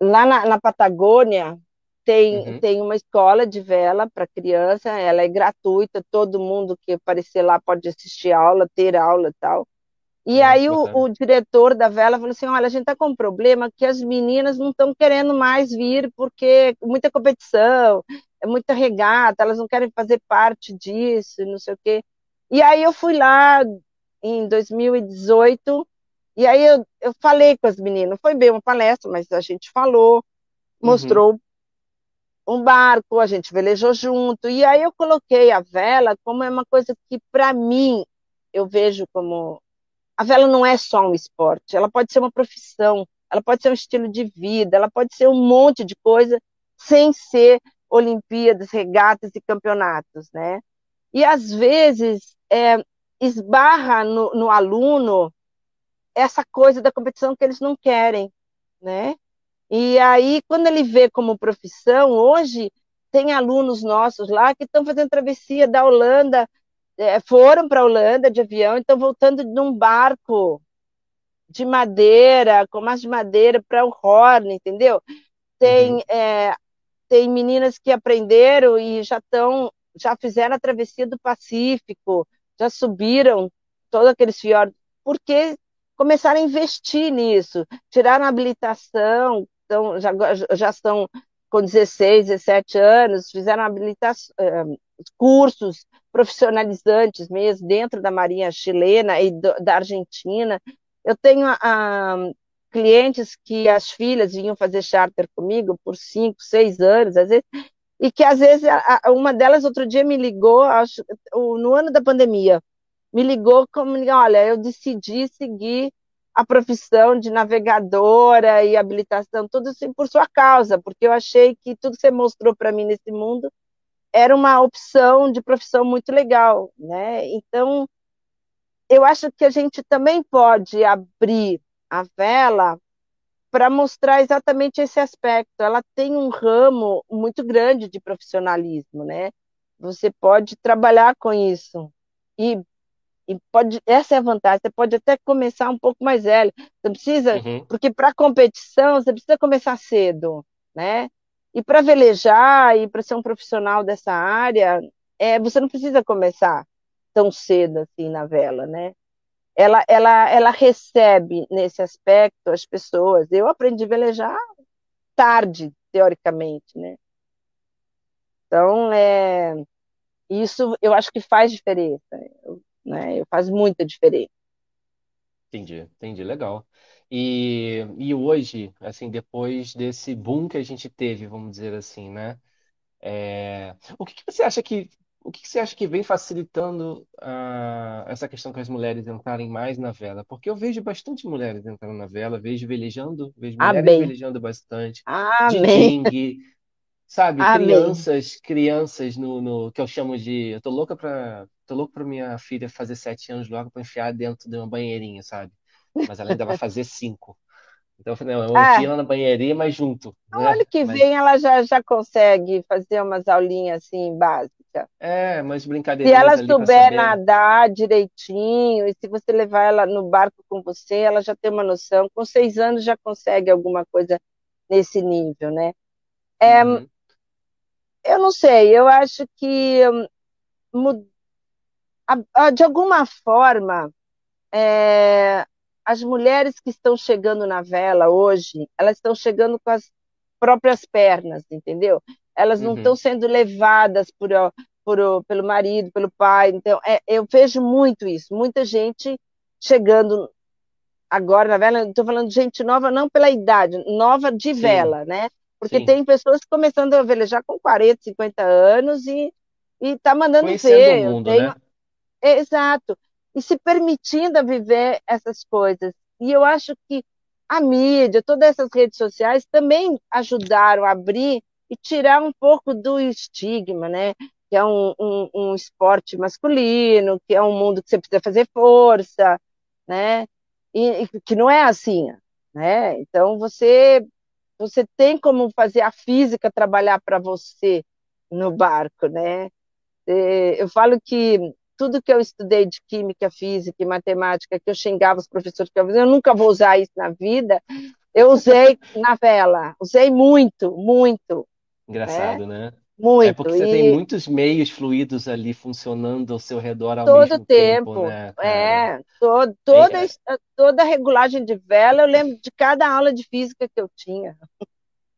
[SPEAKER 2] lá na, na Patagônia, tem,
[SPEAKER 1] Uhum.
[SPEAKER 2] tem uma escola de vela para criança, ela é gratuita, todo mundo que aparecer lá pode assistir aula, ter aula e tal. E
[SPEAKER 1] Ah,
[SPEAKER 2] aí o, o diretor da vela falou assim, olha, a gente está com um problema que as meninas não estão querendo mais vir porque muita competição, é muita regata, elas não querem fazer parte disso, não sei o quê. E aí eu fui lá em 2018, e aí eu, eu falei com as meninas, foi bem uma palestra, mas a gente falou,
[SPEAKER 1] Uhum.
[SPEAKER 2] mostrou um barco, a gente velejou junto, e aí eu coloquei a vela como é uma coisa que, para mim, eu vejo como a vela não é só um esporte, ela pode ser uma profissão, ela pode ser um estilo de vida, ela pode ser um monte de coisa sem ser Olimpíadas, regatas e campeonatos, né? E às vezes é, esbarra no, no aluno essa coisa da competição que eles não querem, né? E aí, quando ele vê como profissão, hoje tem alunos nossos lá que estão fazendo travessia da Holanda, é, foram para a Holanda de avião e estão voltando num barco de madeira, com mais de madeira para o Horn, entendeu?
[SPEAKER 1] Uhum.
[SPEAKER 2] Tem, é, tem meninas que aprenderam e já estão, já fizeram a travessia do Pacífico, já subiram todos aqueles fiordes, porque começaram a investir nisso, tiraram a habilitação, então já, já estão com 16, 17 anos, fizeram habilitação, cursos profissionalizantes mesmo dentro da Marinha chilena e do, da Argentina. Eu tenho ah, clientes que as filhas vinham fazer charter comigo por cinco, seis anos, às vezes, e que às vezes uma delas outro dia me ligou, acho, no ano da pandemia, me ligou como, olha, eu decidi seguir a profissão de navegadora e habilitação, tudo assim por sua causa, porque eu achei que tudo que você mostrou para mim nesse mundo era uma opção de profissão muito legal, né? Então, eu acho que a gente também pode abrir a vela para mostrar exatamente esse aspecto. Ela tem um ramo muito grande de profissionalismo, né? Você pode trabalhar com isso. E, e pode, essa é a vantagem, você pode até começar um pouco mais velho. Você precisa, uhum. porque para competição você precisa começar cedo, né? E para velejar e para ser um profissional dessa área, é, você não precisa começar tão cedo assim na vela, né? ela, ela, ela recebe nesse aspecto as pessoas. Eu aprendi a velejar tarde, teoricamente, né? Então, é, isso eu acho que faz diferença, né? Faz muita diferença.
[SPEAKER 1] Entendi, entendi, legal. E, e hoje, assim, depois desse boom que a gente teve, vamos dizer assim, né? É, o que, que você acha que o que você acha que vem facilitando uh, essa questão com as mulheres entrarem mais na vela? Porque eu vejo bastante mulheres entrando na vela, vejo velejando, vejo mulheres
[SPEAKER 2] Amém.
[SPEAKER 1] velejando bastante,
[SPEAKER 2] Amém.
[SPEAKER 1] de king, sabe?
[SPEAKER 2] Amém.
[SPEAKER 1] Crianças, crianças no, no que eu chamo de, eu tô louca para, tô louca para minha filha fazer sete anos logo para enfiar dentro de uma banheirinha, sabe? Mas ela ainda vai fazer cinco. Então eu falei, não, eu ah. enfio ela na banheirinha, mas junto.
[SPEAKER 2] Né? Ano que mas... vem ela já, já consegue fazer umas aulinhas assim básicas.
[SPEAKER 1] É, mas brincadeiras.
[SPEAKER 2] Se ela souber nadar direitinho, e se você levar ela no barco com você, ela já tem uma noção. Com seis anos já consegue alguma coisa nesse nível, né? É, uhum. Eu não sei, eu acho que hum, de alguma forma é, as mulheres que estão chegando na vela hoje, elas estão chegando com as próprias pernas, entendeu? Elas não uhum. estão sendo levadas por, por, pelo marido, pelo pai. Então, é, eu vejo muito isso. Muita gente chegando agora na vela, estou falando de gente nova, não pela idade, nova de Sim. vela, né? Porque Sim. tem pessoas começando a velejar com 40, 50 anos e está mandando
[SPEAKER 1] Conhecendo
[SPEAKER 2] ver.
[SPEAKER 1] O mundo, tenho... né?
[SPEAKER 2] Exato. E se permitindo a viver essas coisas. E eu acho que a mídia, todas essas redes sociais também ajudaram a abrir e tirar um pouco do estigma, né? Que é um, um, um esporte masculino, que é um mundo que você precisa fazer força, né? E, e que não é assim, né? Então você você tem como fazer a física trabalhar para você no barco, né? Eu falo que tudo que eu estudei de química, física e matemática, que eu xingava os professores que eu eu nunca vou usar isso na vida, eu usei na vela, usei muito, muito.
[SPEAKER 1] Engraçado, né?
[SPEAKER 2] Muito.
[SPEAKER 1] É porque você e... tem muitos meios fluidos ali funcionando ao seu redor ao
[SPEAKER 2] todo
[SPEAKER 1] mesmo tempo,
[SPEAKER 2] tempo
[SPEAKER 1] né?
[SPEAKER 2] É, todo, toda, é, toda a regulagem de vela, eu lembro de cada aula de física que eu tinha.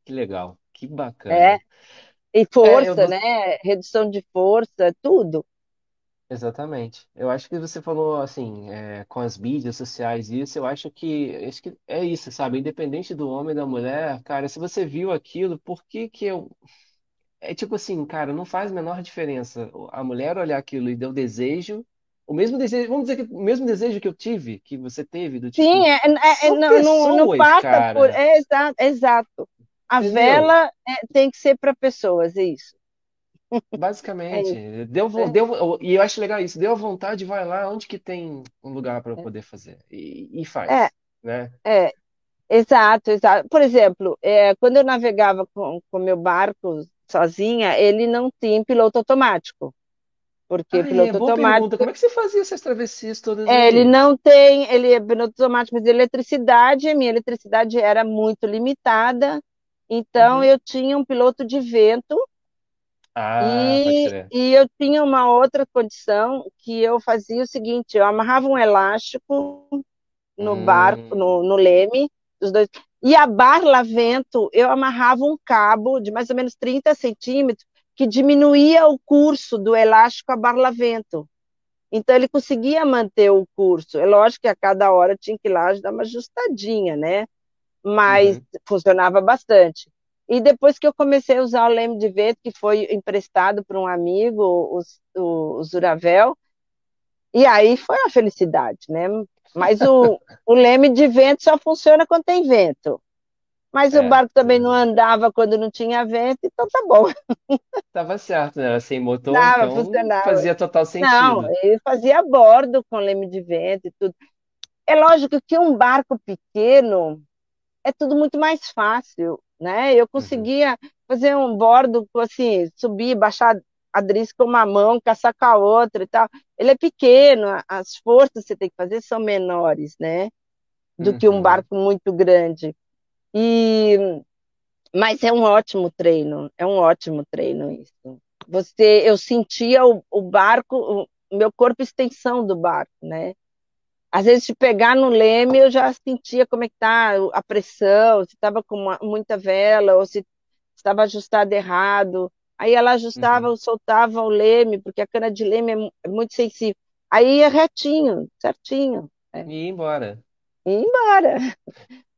[SPEAKER 1] Que legal, que bacana.
[SPEAKER 2] É. E força, é, né? Redução de força, tudo.
[SPEAKER 1] Exatamente. Eu acho que você falou assim, é, com as mídias sociais isso, eu acho que, acho que é isso, sabe? Independente do homem e da mulher, cara, se você viu aquilo, por que que eu. É tipo assim, cara, não faz a menor diferença. A mulher olhar aquilo e deu desejo, o mesmo desejo, vamos dizer que o mesmo desejo que eu tive, que você teve, do tipo,
[SPEAKER 2] Sim, é, é, é não, não, não passa
[SPEAKER 1] cara.
[SPEAKER 2] por. É, exato, exato. A
[SPEAKER 1] Entendeu?
[SPEAKER 2] vela é, tem que ser para pessoas, é isso.
[SPEAKER 1] Basicamente,
[SPEAKER 2] É
[SPEAKER 1] deu, vo-
[SPEAKER 2] É,
[SPEAKER 1] deu, e eu acho legal isso, deu vontade, vai lá onde que tem um lugar para eu poder fazer e, e
[SPEAKER 2] é,
[SPEAKER 1] faz, né?
[SPEAKER 2] é, exato, exato. Por exemplo, é, quando eu navegava com o meu barco sozinha, ele não tinha piloto automático, porque
[SPEAKER 1] Ah, é,
[SPEAKER 2] piloto
[SPEAKER 1] pergunta,
[SPEAKER 2] automático,
[SPEAKER 1] como é que você fazia essas travessias todas
[SPEAKER 2] é, ele não tem, ele é piloto automático, mas de eletricidade, a minha eletricidade era muito limitada, então
[SPEAKER 1] Uhum.
[SPEAKER 2] eu tinha um piloto de vento.
[SPEAKER 1] Ah,
[SPEAKER 2] E, e eu tinha uma outra condição que eu fazia o seguinte, eu amarrava um elástico no barco,
[SPEAKER 1] Hum,
[SPEAKER 2] no, no leme, dos dois, E a barlavento, eu amarrava um cabo de mais ou menos 30 centímetros, que diminuía o curso do elástico a barlavento. Então, ele conseguia manter o curso. É lógico que a cada hora tinha que ir lá dar uma ajustadinha, né? Mas uhum. funcionava bastante. E depois que eu comecei a usar o leme de vento, que foi emprestado por um amigo, o, o, o Zuravel, e aí foi uma felicidade, né? Mas o, o leme de vento só funciona quando tem vento. Mas é, o barco também não andava quando não tinha vento, então tá bom.
[SPEAKER 1] Tava certo, né? Sem motor, Tava, então funcionava. fazia total sentido.
[SPEAKER 2] Não, ele fazia a bordo com leme de vento e tudo. É lógico que um barco pequeno é tudo muito mais fácil, né? Eu uhum. conseguia uhum. fazer um bordo, assim, subir, baixar a drisca com uma mão, caçar com a outra e tal. Ele é pequeno, as forças que você tem que fazer são menores, né? Do uhum. que um uhum. barco muito grande. E mas é um ótimo treino, é um ótimo treino isso. Você, eu sentia o, o barco, o meu corpo extensão do barco, né? Às vezes, se pegar no leme, eu já sentia como é que tá a pressão, se estava com uma, muita vela, ou se estava ajustado errado. Aí ela ajustava, uhum. soltava o leme, porque a cana de leme é, é muito sensível. Aí ia retinho, certinho.
[SPEAKER 1] É. E ia embora.
[SPEAKER 2] E ia embora.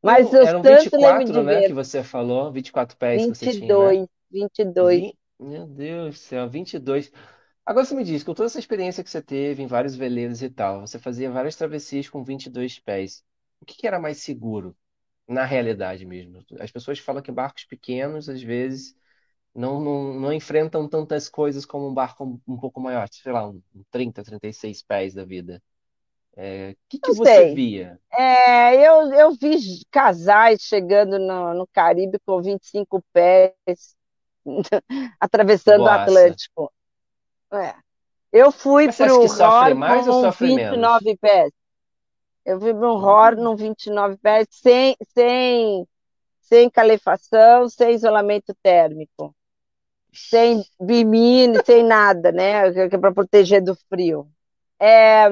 [SPEAKER 1] Mas eu eram tanto 24, né, que você falou, 24 pés 22, que você tinha, né?
[SPEAKER 2] 22.
[SPEAKER 1] Meu Deus do céu, 22. Agora você me diz, com toda essa experiência que você teve em vários veleiros e tal, você fazia várias travessias com 22 pés. O que que era mais seguro, na realidade mesmo? As pessoas falam que barcos pequenos, às vezes, não, não, não enfrentam tantas coisas como um barco um, pouco maior, sei lá, um 30, 36 pés da vida. É, o que, que você
[SPEAKER 2] sei.
[SPEAKER 1] via?
[SPEAKER 2] É, eu, eu vi casais chegando no, no Caribe com 25 pés, atravessando o Atlântico. É. Eu fui para o Hor com 29 menos? pés. Eu fui para um Hor no 29 pés, sem, sem, sem calefação, sem isolamento térmico. Sem bimine, sem nada, né? É para proteger do frio. É,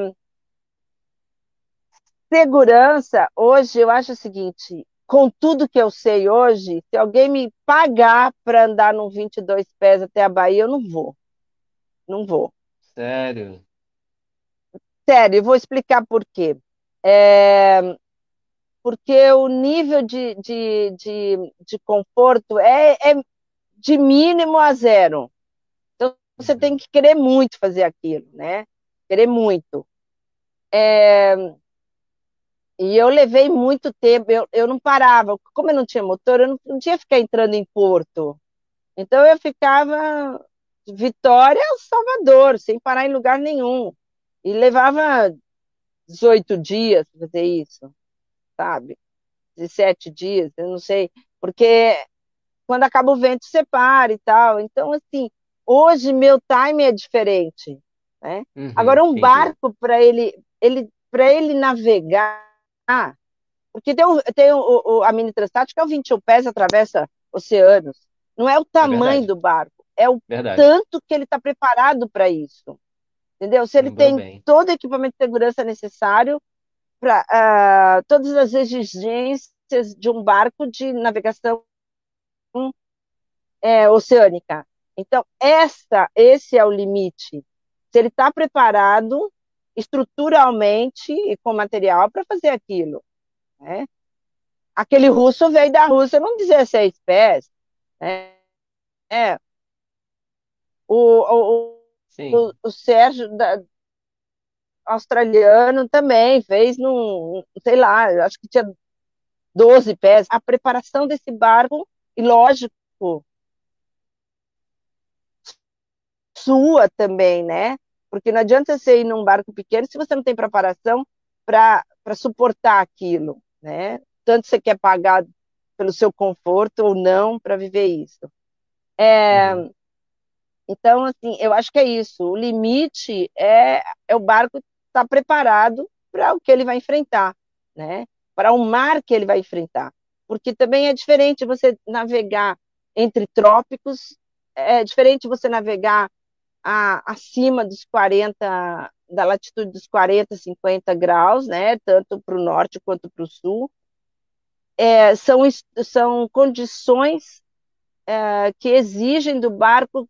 [SPEAKER 2] segurança, hoje, eu acho o seguinte: com tudo que eu sei hoje, se alguém me pagar para andar num 22 pés até a Bahia, eu não vou. Não vou.
[SPEAKER 1] Sério?
[SPEAKER 2] Sério, eu vou explicar por quê. É, porque o nível de, de, de, de conforto é, é, de mínimo a zero. Então, você tem que querer muito fazer aquilo, né? Querer muito. É, e eu levei muito tempo, eu, eu não parava. Como eu não tinha motor, eu não podia ficar entrando em porto. Então, eu ficava Vitória ao Salvador, sem parar em lugar nenhum. E levava 18 dias para fazer isso, sabe? 17 dias, eu não sei. Porque quando acaba o vento, separa e tal. Então, assim, hoje meu time é diferente. Né? Uhum, Agora, um entendi. barco, para ele, ele, ele navegar, porque tem, o, tem o, o, a mini transtática, é o 21 pés, atravessa oceanos. Não é o tamanho é do barco é o Verdade. tanto que ele está preparado para isso. Entendeu? Se ele tem bem. todo o equipamento de segurança necessário para uh, ah, todas as exigências de um barco de navegação é, oceânica. Então, essa, esse é o limite. Se ele está preparado estruturalmente e com material para fazer aquilo. Né? Aquele russo veio da Rússia não 16 pés. Né? É, o, o, o, o Sérgio da, australiano também fez num, sei lá, acho que tinha 12 pés. A preparação desse barco, e lógico, sua também, né? Porque não adianta você ir num barco pequeno se você não tem preparação para suportar aquilo, né? Tanto você quer pagar pelo seu conforto ou não para viver isso. É, uhum. Então, assim, eu acho que é isso. O limite é, é o barco estar tá preparado para o que ele vai enfrentar, né? Para o mar que ele vai enfrentar. Porque também é diferente você navegar entre trópicos, é diferente você navegar a, acima dos 40, da latitude dos 40, 50 graus, né? Tanto para o norte quanto para o sul. é, são, são condições é, que exigem do barco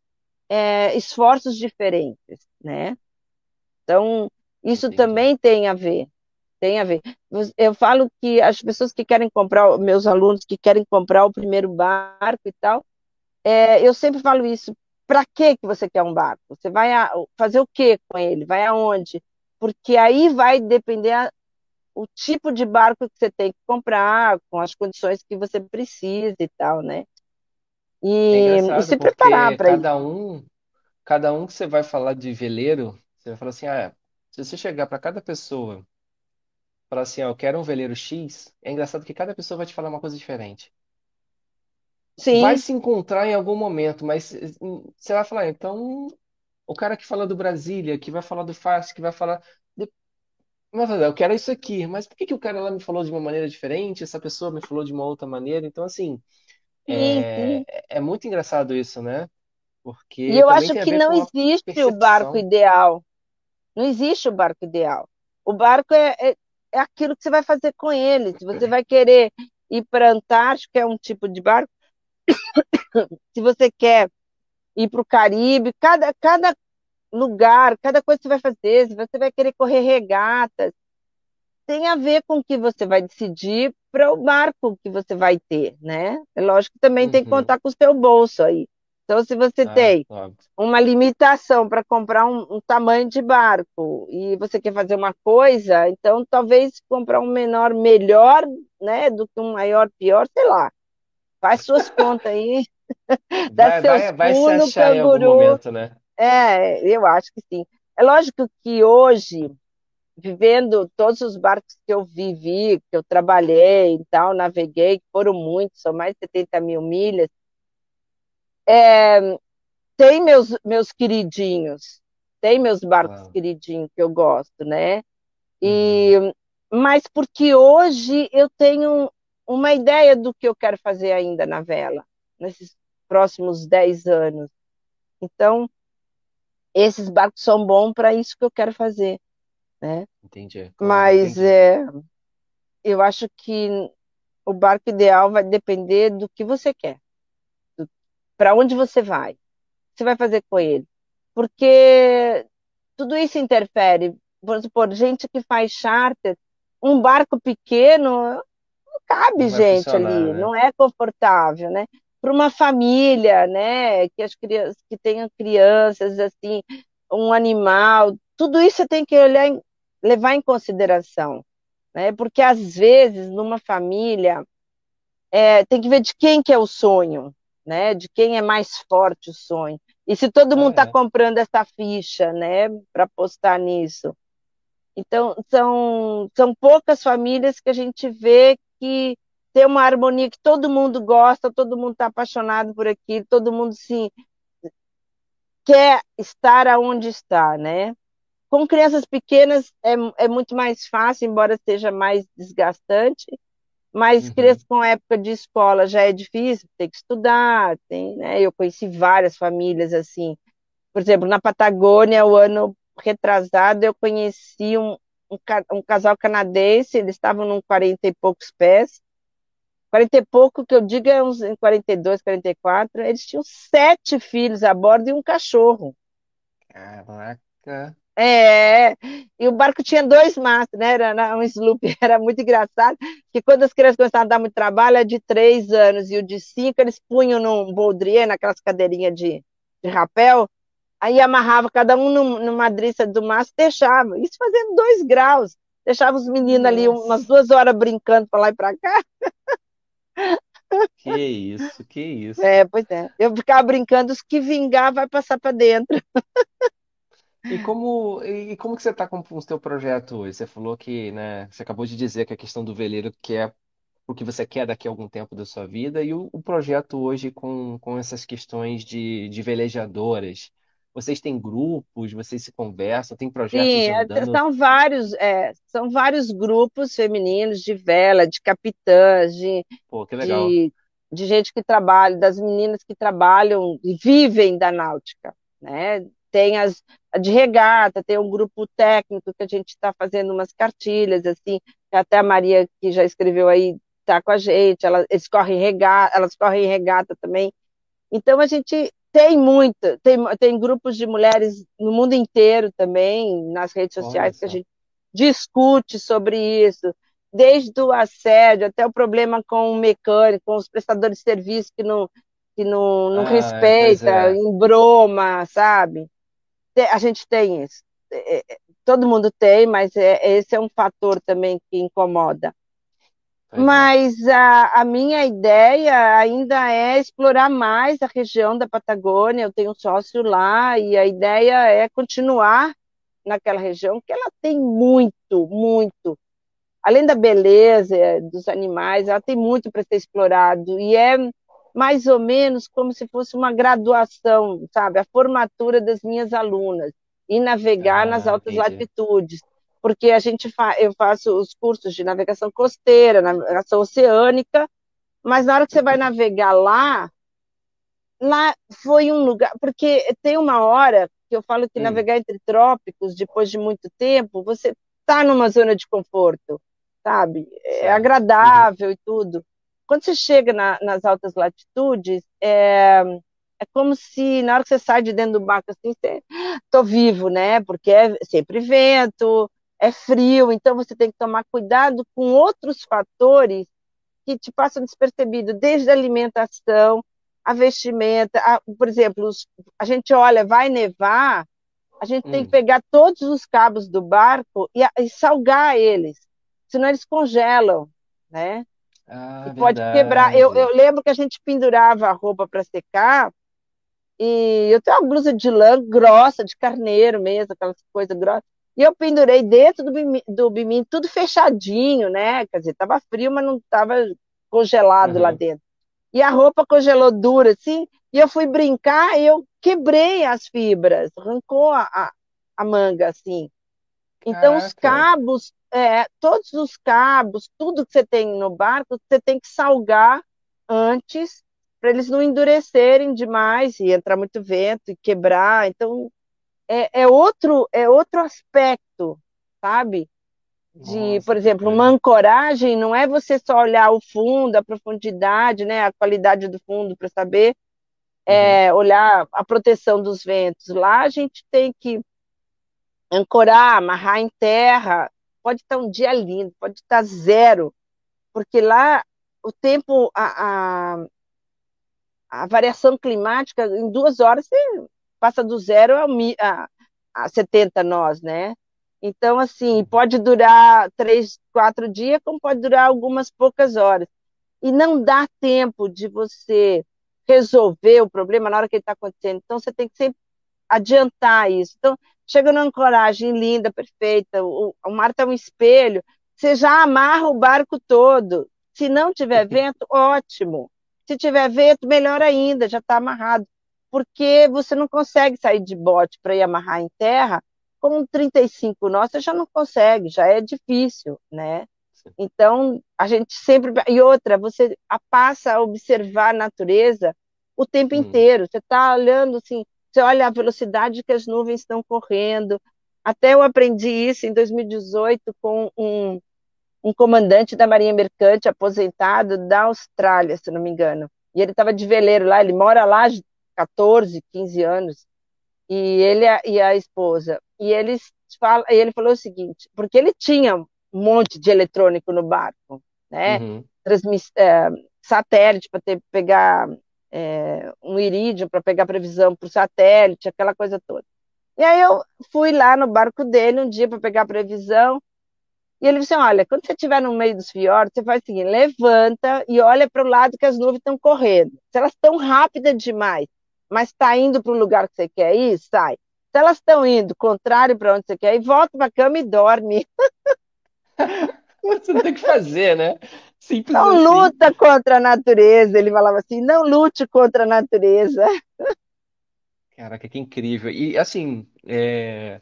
[SPEAKER 2] é, esforços diferentes, né? Então, isso Entendi. também tem a ver, tem a ver. Eu falo que as pessoas que querem comprar, meus alunos que querem comprar o primeiro barco e tal, é, eu sempre falo isso. Para que que você quer um barco? Você vai a, fazer o que com ele? Vai aonde? Porque aí vai depender a, o tipo de barco que você tem que comprar, com as condições que você precisa e tal, né?
[SPEAKER 1] E, é e se preparar para cada um, cada um que você vai falar de veleiro, você vai falar assim, ah, se você chegar para cada pessoa, falar assim, ah, eu quero um veleiro X, é engraçado que cada pessoa vai te falar uma coisa diferente.
[SPEAKER 2] Sim.
[SPEAKER 1] Vai se encontrar em algum momento, mas hum, você vai falar, então, o cara que fala do Brasília, que vai falar do Fast, que vai falar. de- falar, eu quero isso aqui, mas por que que o cara lá me falou de uma maneira diferente, essa pessoa me falou de uma outra maneira? Então, assim,
[SPEAKER 2] Sim, sim.
[SPEAKER 1] é, é muito engraçado isso, né?
[SPEAKER 2] E
[SPEAKER 1] Porque
[SPEAKER 2] eu
[SPEAKER 1] também
[SPEAKER 2] acho
[SPEAKER 1] tem a
[SPEAKER 2] que
[SPEAKER 1] ver
[SPEAKER 2] não
[SPEAKER 1] com a
[SPEAKER 2] existe o barco
[SPEAKER 1] percepção.
[SPEAKER 2] ideal. Não existe o barco ideal. O barco é, é, aquilo que você vai fazer com ele. Se você vai querer ir para a Antártica, é um tipo de barco. Se você quer ir para o Caribe, cada, cada lugar, cada coisa que você vai fazer, se você vai querer correr regatas, tem a ver com o que você vai decidir para o barco que você vai ter, né? É lógico que também tem que
[SPEAKER 1] Uhum.
[SPEAKER 2] contar com o seu bolso aí. Então, se você
[SPEAKER 1] Ah,
[SPEAKER 2] tem
[SPEAKER 1] óbvio.
[SPEAKER 2] uma limitação para comprar um, um tamanho de barco e você quer fazer uma coisa, então talvez comprar um menor melhor, né, do que um maior pior, sei lá. Faz suas contas aí, dá
[SPEAKER 1] Vai,
[SPEAKER 2] seus
[SPEAKER 1] vai, vai se achar em algum
[SPEAKER 2] canguru.
[SPEAKER 1] momento, né?
[SPEAKER 2] É, eu acho que sim. É lógico que hoje, vivendo todos os barcos que eu vivi, que eu trabalhei e tal, naveguei, que foram muitos, são mais de 70 mil milhas, é, tem meus, meus queridinhos, tem meus barcos
[SPEAKER 1] Claro.
[SPEAKER 2] queridinhos que eu gosto, né?
[SPEAKER 1] Uhum.
[SPEAKER 2] E, mas porque hoje eu tenho uma ideia do que eu quero fazer ainda na vela, nesses próximos 10 anos. Então, esses barcos são bons para isso que eu quero fazer, né?
[SPEAKER 1] Entendi, claro,
[SPEAKER 2] Mas
[SPEAKER 1] entendi.
[SPEAKER 2] é, eu acho que o barco ideal vai depender do que você quer, para onde você vai, o que você vai fazer com ele. Porque tudo isso interfere. Vamos supor, gente que faz charter, um barco pequeno, não cabe
[SPEAKER 1] Não
[SPEAKER 2] gente ali,
[SPEAKER 1] né?
[SPEAKER 2] não é confortável, né? Para uma família, né, que as crianças, que tenham crianças assim, um animal, tudo isso você tem que olhar, levar em consideração, né? Porque às vezes numa família é, tem que ver de quem que é o sonho, né? De quem é mais forte o sonho. E se todo mundo está
[SPEAKER 1] é.
[SPEAKER 2] comprando essa ficha, né, para apostar nisso. Então, são, são poucas famílias que a gente vê que tem uma harmonia que todo mundo gosta, todo mundo está apaixonado por aquilo, todo mundo se quer estar aonde está, né? Com crianças pequenas é, é muito mais fácil, embora seja mais desgastante, mas criança
[SPEAKER 1] Uhum.
[SPEAKER 2] com época de escola já é difícil, tem que estudar, tem, né? Eu conheci várias famílias assim. Por exemplo, na Patagônia, o ano retrasado, eu conheci um, um, um casal canadense, eles estavam num 40 e poucos pés. 40 e pouco, que eu digo é uns em 42, 44. Eles tinham sete filhos a bordo e um cachorro.
[SPEAKER 1] Caraca.
[SPEAKER 2] É, e o barco tinha dois mastros, né? Era um sloop, era muito engraçado, que quando as crianças começavam a dar muito trabalho, a de três anos e o de cinco, eles punham num boldrier, naquelas cadeirinhas de, de rapel, aí amarrava cada um num- numa driça do mastro e deixava. Isso fazendo dois graus. Deixava os meninos ali umas duas horas brincando para lá e para cá.
[SPEAKER 1] Que isso, que isso.
[SPEAKER 2] É, pois é. Eu ficava brincando, os que vingar vai passar para dentro.
[SPEAKER 1] E como, e como que você está com o seu projeto hoje? Você falou que, né, você acabou de dizer que a questão do veleiro que é o que você quer daqui a algum tempo da sua vida, e o, o projeto hoje com, com essas questões de, de velejadoras. Vocês têm grupos, vocês se conversam, tem projetos
[SPEAKER 2] Sim, é,
[SPEAKER 1] andando.
[SPEAKER 2] são vários, é, são vários grupos femininos de vela, de capitãs, de,
[SPEAKER 1] Pô, que legal.
[SPEAKER 2] de, de gente que trabalha, das meninas que trabalham e vivem da náutica, né? Tem as de regata, tem um grupo técnico que a gente está fazendo umas cartilhas, assim, até a Maria, que já escreveu aí, estar com a gente, elas, eles correm regata, elas correm regata também. Então a gente tem muita, tem, tem grupos de mulheres no mundo inteiro também, nas redes sociais, que a gente discute sobre isso, desde o assédio até o problema com o mecânico, com os prestadores de serviço que não, que não, não ah, respeita, é. embroma, sabe? A gente tem isso. É, é, todo mundo tem, mas é, esse é um fator também que incomoda. É. Mas a, a, minha ideia ainda é explorar mais a região da Patagônia. Eu tenho um sócio lá e a ideia é continuar naquela região, que ela tem muito, muito. Além da beleza dos animais, ela tem muito para ser explorado. E é mais ou menos como se fosse uma graduação, sabe? A formatura das minhas alunas e navegar ah, nas altas entendi. latitudes porque a gente fa eu faço os cursos de navegação costeira, navegação oceânica, mas na hora que você vai navegar lá, lá foi um lugar, porque tem uma hora que eu falo que hum. navegar entre trópicos, depois de muito tempo, você está numa zona de conforto, sabe? É agradável uhum. e tudo. Quando você chega na, nas altas latitudes, é, é como se na hora que você sai de dentro do barco assim, você, tô vivo, né? Porque é sempre vento, é frio, então você tem que tomar cuidado com outros fatores que te passam despercebido, desde a alimentação, a vestimenta, a, por exemplo, os, a gente olha, vai nevar, a gente hum. tem que hum. pegar todos os cabos do barco e, e salgar eles, senão eles congelam, né? Ah, pode quebrar. Eu, eu lembro que a gente pendurava a roupa para secar e eu tenho uma blusa de lã grossa, de carneiro mesmo, aquelas coisas grossas. E eu pendurei dentro do bimim, do bimim tudo fechadinho, né? Quer dizer, tava frio, mas não tava congelado uhum. lá dentro. E a roupa congelou dura, assim, e eu fui brincar e eu quebrei as fibras, arrancou a, a, a manga, assim. Então, Caraca. os cabos, é, todos os cabos, tudo que você tem no barco, você tem que salgar antes, para eles não endurecerem demais e entrar muito vento e quebrar. Então, é, é, outro, é outro aspecto, sabe? De, Nossa, por exemplo, uma ancoragem não é você só olhar o fundo, a profundidade, né, a qualidade do fundo para saber, é, uhum. olhar a proteção dos ventos. Lá a gente tem que ancorar, amarrar em terra. Pode estar um dia lindo, pode estar zero, porque lá o tempo, a, a, a variação climática, em duas horas você passa do zero a, a 70 nós, né? Então, assim, pode durar três, quatro dias, como pode durar algumas poucas horas. E não dá tempo de você resolver o problema na hora que ele está acontecendo. Então, você tem que sempre adiantar isso. Então, chega numa ancoragem linda, perfeita, o, o mar está um espelho, você já amarra o barco todo. Se não tiver vento, ótimo. Se tiver vento, melhor ainda, já está amarrado porque você não consegue sair de bote para ir amarrar em terra, com 35 nós você já não consegue, já é difícil, né? Então, a gente sempre. E outra, você passa a observar a natureza o tempo hum. inteiro. Você está olhando assim, você olha a velocidade que as nuvens estão correndo. Até eu aprendi isso em 2018 com um, um comandante da Marinha Mercante aposentado da Austrália, se não me engano. E ele estava de veleiro lá, ele mora lá 14, 15 anos, e ele e a esposa. E eles falam, e ele falou o seguinte, porque ele tinha um monte de eletrônico no barco, né? Uhum. Transmiss, é, satélite para pegar é, um irídio para pegar previsão por satélite, aquela coisa toda. E aí eu fui lá no barco dele um dia para pegar previsão. E ele disse: Olha, quando você estiver no meio dos fiordes, você faz o seguinte: levanta e olha para o lado que as nuvens estão correndo. Se elas estão rápidas demais, mas está indo para o lugar que você quer ir, sai. Se elas estão indo contrário para onde você quer ir, volta para a cama e dorme.
[SPEAKER 1] Você não tem que fazer, né?
[SPEAKER 2] Simples não assim. luta contra a natureza. Ele falava assim: não lute contra a natureza.
[SPEAKER 1] Caraca, que incrível. E assim, é...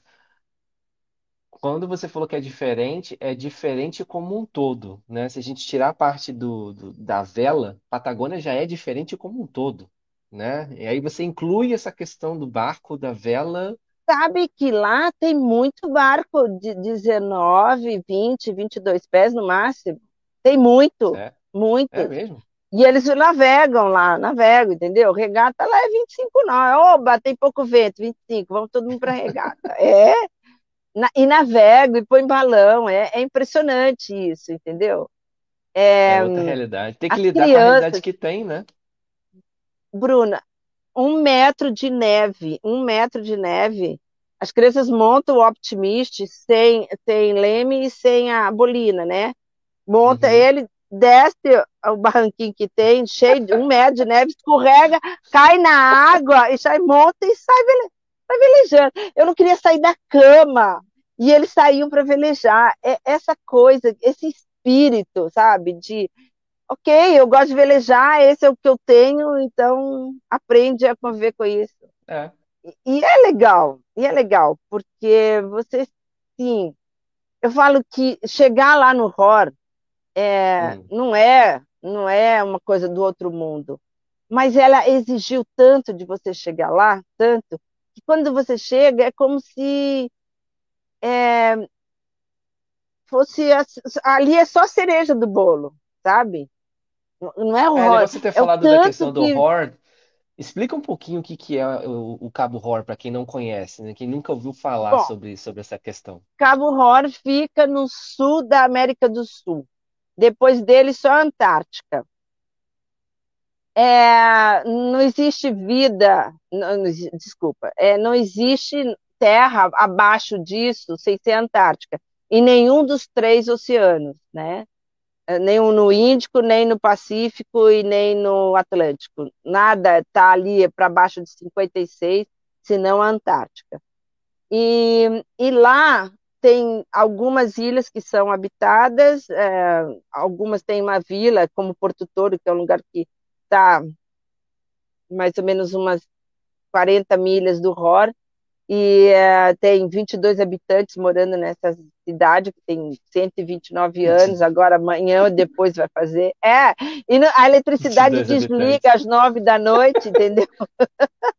[SPEAKER 1] quando você falou que é diferente, é diferente como um todo, né? Se a gente tirar a parte do, do- da vela, Patagônia já é diferente como um todo né? E aí você inclui essa questão do barco, da vela.
[SPEAKER 2] Sabe que lá tem muito barco de 19, 20, 22 pés no máximo. Tem muito. muitos.
[SPEAKER 1] É mesmo?
[SPEAKER 2] E eles navegam lá, navegam, entendeu? Regata lá é 25 não. Oba, tem pouco vento, 25, vamos todo mundo para regata. É, na, e navego, e põe balão, é, é impressionante isso, entendeu?
[SPEAKER 1] É outra realidade. Tem que lidar crianças, com a realidade que tem, né?
[SPEAKER 2] Bruna, um metro de neve, um metro de neve, as crianças montam o Optimist sem, sem leme e sem a bolina, né? Monta uhum. ele, desce o barranquinho que tem, cheio de um metro de neve, escorrega, cai na água e sai, monta e sai, vele, sai velejando. Eu não queria sair da cama e eles saíam para velejar. É essa coisa, esse espírito, sabe, de ok, eu gosto de velejar, esse é o que eu tenho, então aprende a conviver com isso.
[SPEAKER 1] É.
[SPEAKER 2] E, e é legal, e é legal, porque você, sim, eu falo que chegar lá no ROR é, hum. não é não é uma coisa do outro mundo, mas ela exigiu tanto de você chegar lá, tanto, que quando você chega é como se é, fosse ali é só cereja do bolo, sabe? Não é o
[SPEAKER 1] é, Você ter é falado da questão do que... Horde, explica um pouquinho o que, que é o, o Cabo Hor para quem não conhece, né? Quem nunca ouviu falar Bom, sobre, sobre essa questão.
[SPEAKER 2] Cabo Hor fica no sul da América do Sul. Depois dele, só a Antártica. É, não existe vida, não, desculpa, é, não existe terra abaixo disso sem ser Antártica, em nenhum dos três oceanos, né? É, nem no Índico, nem no Pacífico e nem no Atlântico. Nada está ali para baixo de 56, senão a Antártica. E, e lá tem algumas ilhas que são habitadas, é, algumas têm uma vila, como Porto Toro, que é um lugar que está mais ou menos umas 40 milhas do Ror, e é, tem 22 habitantes morando nessa cidade, que tem 129 anos, agora amanhã ou depois vai fazer. É, e a eletricidade desliga às 9 da noite, entendeu?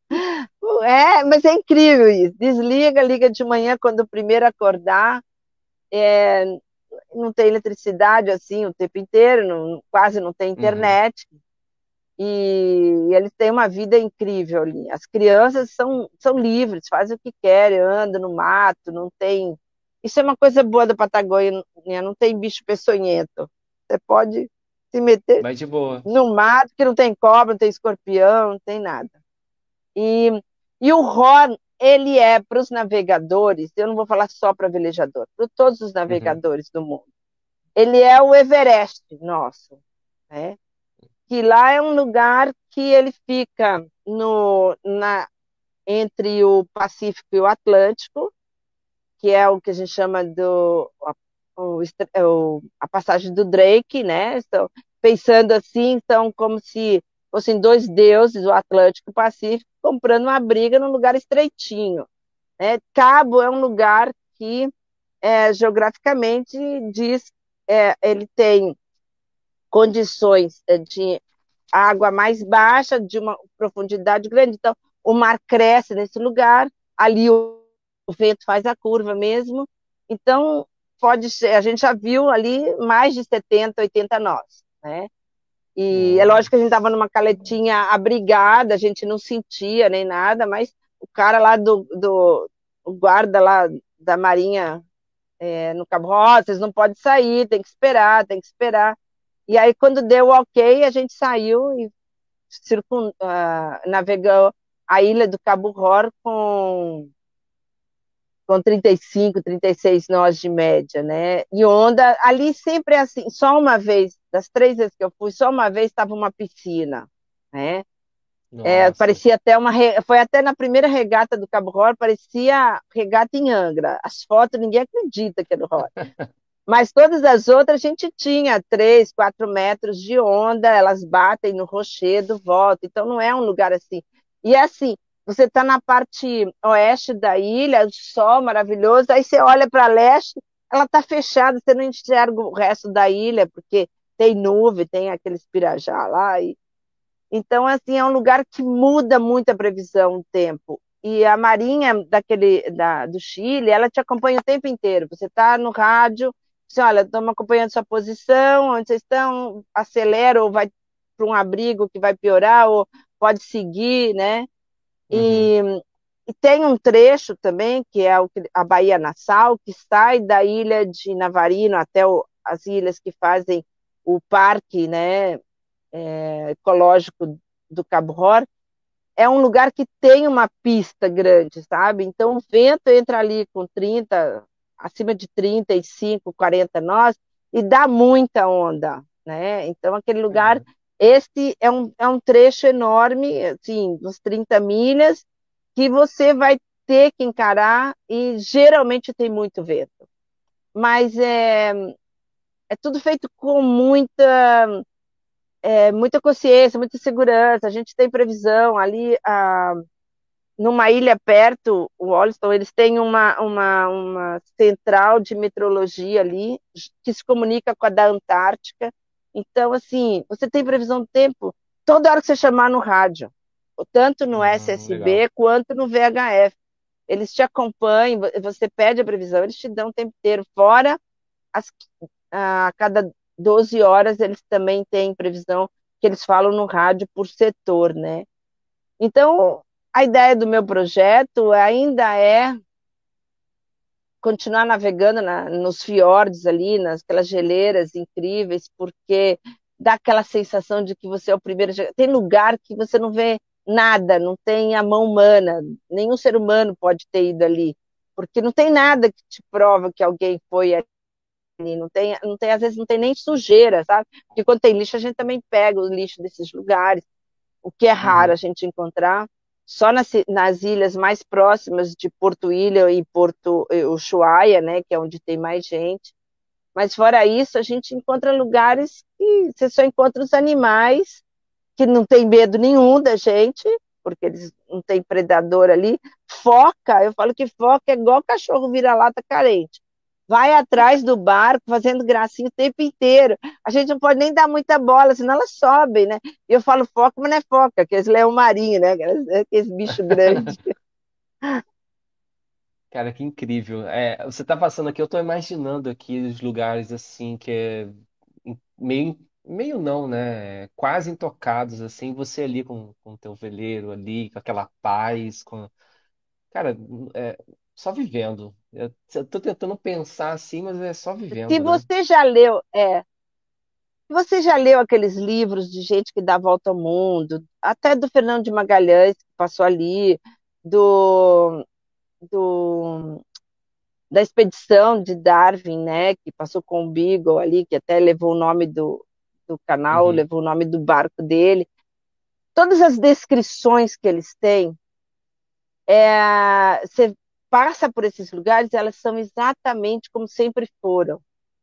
[SPEAKER 2] É, mas é incrível isso. Desliga, liga de manhã quando o primeiro acordar. É, não tem eletricidade assim o tempo inteiro, não, quase não tem uhum. internet. Uhum e, eles têm uma vida incrível ali. As crianças são, são livres, fazem o que querem, andam no mato, não tem. Isso é uma coisa boa da Patagônia, não tem bicho peçonhento. Você pode se meter no mato, que não tem cobra, não tem escorpião, não tem nada. E, e o Horn, ele é para os navegadores, eu não vou falar só para velejador, para todos os navegadores uhum. do mundo. Ele é o Everest nosso, né? Que lá é um lugar que ele fica no, na, entre o Pacífico e o Atlântico, que é o que a gente chama do a, o, a passagem do Drake, né? Então, pensando assim, são como se fossem dois deuses, o Atlântico e o Pacífico, comprando uma briga num lugar estreitinho. Né? Cabo é um lugar que é, geograficamente diz é, ele tem condições eh, de água mais baixa, de uma profundidade grande. Então, o mar cresce nesse lugar, ali o, o vento faz a curva mesmo. Então, pode ser, a gente já viu ali mais de 70, 80 nós, né? E é lógico que a gente estava numa caletinha abrigada, a gente não sentia nem nada, mas o cara lá do, do guarda lá da Marinha é, no Cabo Rosa, vocês não podem sair, tem que esperar, tem que esperar. E aí, quando deu o ok, a gente saiu e circun, uh, navegou a ilha do Cabo Ror com, com 35, 36 nós de média, né? E onda, ali sempre é assim, só uma vez, das três vezes que eu fui, só uma vez estava uma piscina, né? É, parecia até uma. Foi até na primeira regata do Cabo Ror, parecia regata em Angra. As fotos, ninguém acredita que é do Ror. Mas todas as outras a gente tinha 3, 4 metros de onda, elas batem no rochedo, volta. Então não é um lugar assim. E é assim, você está na parte oeste da ilha, o sol maravilhoso, aí você olha para leste, ela está fechada, você não enxerga o resto da ilha, porque tem nuvem, tem aqueles pirajá lá. E... Então, assim, é um lugar que muda muito a previsão do tempo. E a marinha daquele, da, do Chile, ela te acompanha o tempo inteiro. Você está no rádio, assim, olha, estamos acompanhando sua posição, onde vocês estão, acelera ou vai para um abrigo que vai piorar, ou pode seguir, né? E,
[SPEAKER 1] Uhum.
[SPEAKER 2] e tem um trecho também, que é o, a Baía Nassau, que sai da ilha de Navarino até o, as ilhas que fazem o parque né, é, ecológico do Cabo Hor, é um lugar que tem uma pista grande, sabe? Então o vento entra ali com 30, acima de 35, 40 nós, e dá muita onda, né? Então aquele lugar, esse é um, é um trecho enorme, assim, uns 30 milhas, que você vai ter que encarar e geralmente tem muito vento. Mas é, é tudo feito com muita é, muita consciência, muita segurança. A gente tem previsão ali a, numa ilha perto, o Wollaston, eles têm uma, uma, uma central de meteorologia ali que se comunica com a da Antártica. Então, assim, você tem previsão do tempo toda hora que você chamar no rádio, tanto no
[SPEAKER 1] Hum,
[SPEAKER 2] SSB quanto no VHF. Eles te acompanham, você pede a previsão, eles te dão o tempo inteiro. Fora, as, a cada 12 horas, eles também têm previsão que eles falam no rádio por setor, né? Então, a ideia do meu projeto ainda é continuar navegando na, nos fiordes ali, nas geleiras incríveis, porque dá aquela sensação de que você é o primeiro. Tem lugar que você não vê nada, não tem a mão humana, nenhum ser humano pode ter ido ali, porque não tem nada que te prova que alguém foi ali. Não tem, não tem, às vezes não tem nem sujeira, sabe? Porque quando tem lixo, a gente também pega o lixo desses lugares, o que é raro
[SPEAKER 1] Uhum.
[SPEAKER 2] a gente encontrar. Só nas, nas ilhas mais próximas de Porto Ilha e Porto Ushuaia, né, que é onde tem mais gente. Mas fora isso, a gente encontra lugares que você só encontra os animais que não tem medo nenhum da gente, porque eles não tem predador ali. Foca, eu falo que foca é igual cachorro vira-lata carente. Vai atrás do barco fazendo gracinha o tempo inteiro. A gente não pode nem dar muita bola, senão elas sobem, né? E eu falo foca, mas não é foca, aqueles leão marinho, né? Aqueles, aqueles bichos grandes.
[SPEAKER 1] Cara, que incrível. É, você tá passando aqui, eu tô imaginando aqui os lugares assim que é meio, meio não, né? Quase intocados assim, você ali com com o teu veleiro ali, com aquela paz, com cara, é, só vivendo. Eu, eu tô tentando pensar assim, mas é só
[SPEAKER 2] Se
[SPEAKER 1] vivendo, né?
[SPEAKER 2] você já leu, é, você já leu aqueles livros de gente que dá a volta ao mundo, até do Fernando de Magalhães, que passou ali, do, do da expedição de Darwin, né, que passou com o Beagle ali, que até levou o nome do, do canal,
[SPEAKER 1] Uhum.
[SPEAKER 2] levou o nome do barco dele. Todas as descrições que eles têm, é, você passa por esses lugares, elas são exatamente como sempre foram.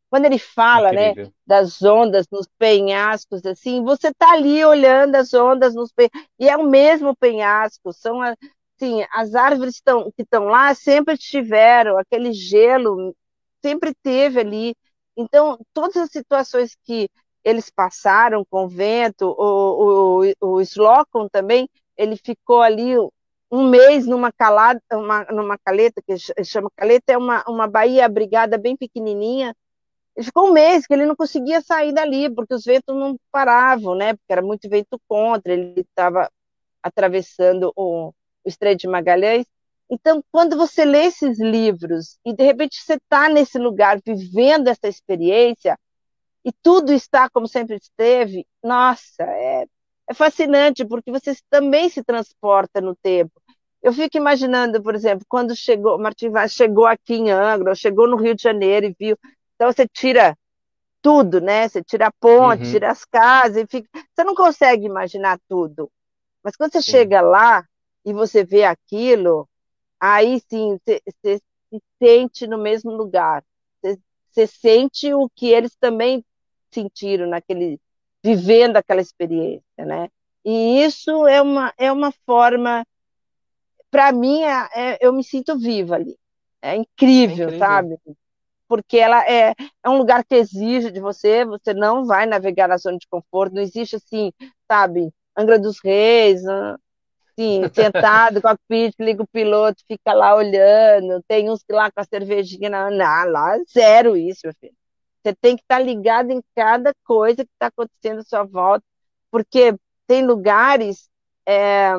[SPEAKER 2] Quando ele fala, né, das ondas nos penhascos, assim, você tá ali olhando as ondas nos penhascos, e é o mesmo penhasco, são assim, as árvores tão, que estão lá sempre estiveram, aquele gelo sempre teve ali. Então, todas as situações que eles passaram com o vento, o, o, o Slocum também, ele ficou ali um mês numa calada, uma, numa caleta, que chama caleta, é uma, uma baía abrigada bem pequenininha, ele ficou um mês que ele não conseguia sair dali, porque os ventos não paravam, né? Porque era muito vento contra, ele estava atravessando o, o Estreito de Magalhães. Então, quando você lê esses livros e de repente você está nesse lugar vivendo essa experiência e tudo está como sempre esteve, nossa, é, é fascinante porque você também se transporta no tempo. Eu fico imaginando, por exemplo, quando chegou, Martin Vaz chegou aqui em Angra, chegou no Rio de Janeiro e viu então você tira tudo, né? Você tira a ponte,
[SPEAKER 1] Uhum.
[SPEAKER 2] tira as casas, e fica... você não consegue imaginar tudo. Mas quando você
[SPEAKER 1] Sim.
[SPEAKER 2] chega lá e você vê aquilo, aí sim você, você se sente no mesmo lugar. Você, você sente o que eles também sentiram naquele vivendo aquela experiência, né? E isso é uma é uma forma para mim é, é, eu me sinto viva ali. É
[SPEAKER 1] É
[SPEAKER 2] incrível,
[SPEAKER 1] incrível.
[SPEAKER 2] sabe? porque ela é, é um lugar que exige de você, você não vai navegar na zona de conforto, não existe assim, sabe, Angra dos Reis, assim, sentado com a cockpit, liga o piloto, fica lá olhando, tem uns que lá com a cervejinha, não, não lá zero isso, meu filho. Você tem que estar ligado em cada coisa que está acontecendo à sua volta, porque tem lugares é,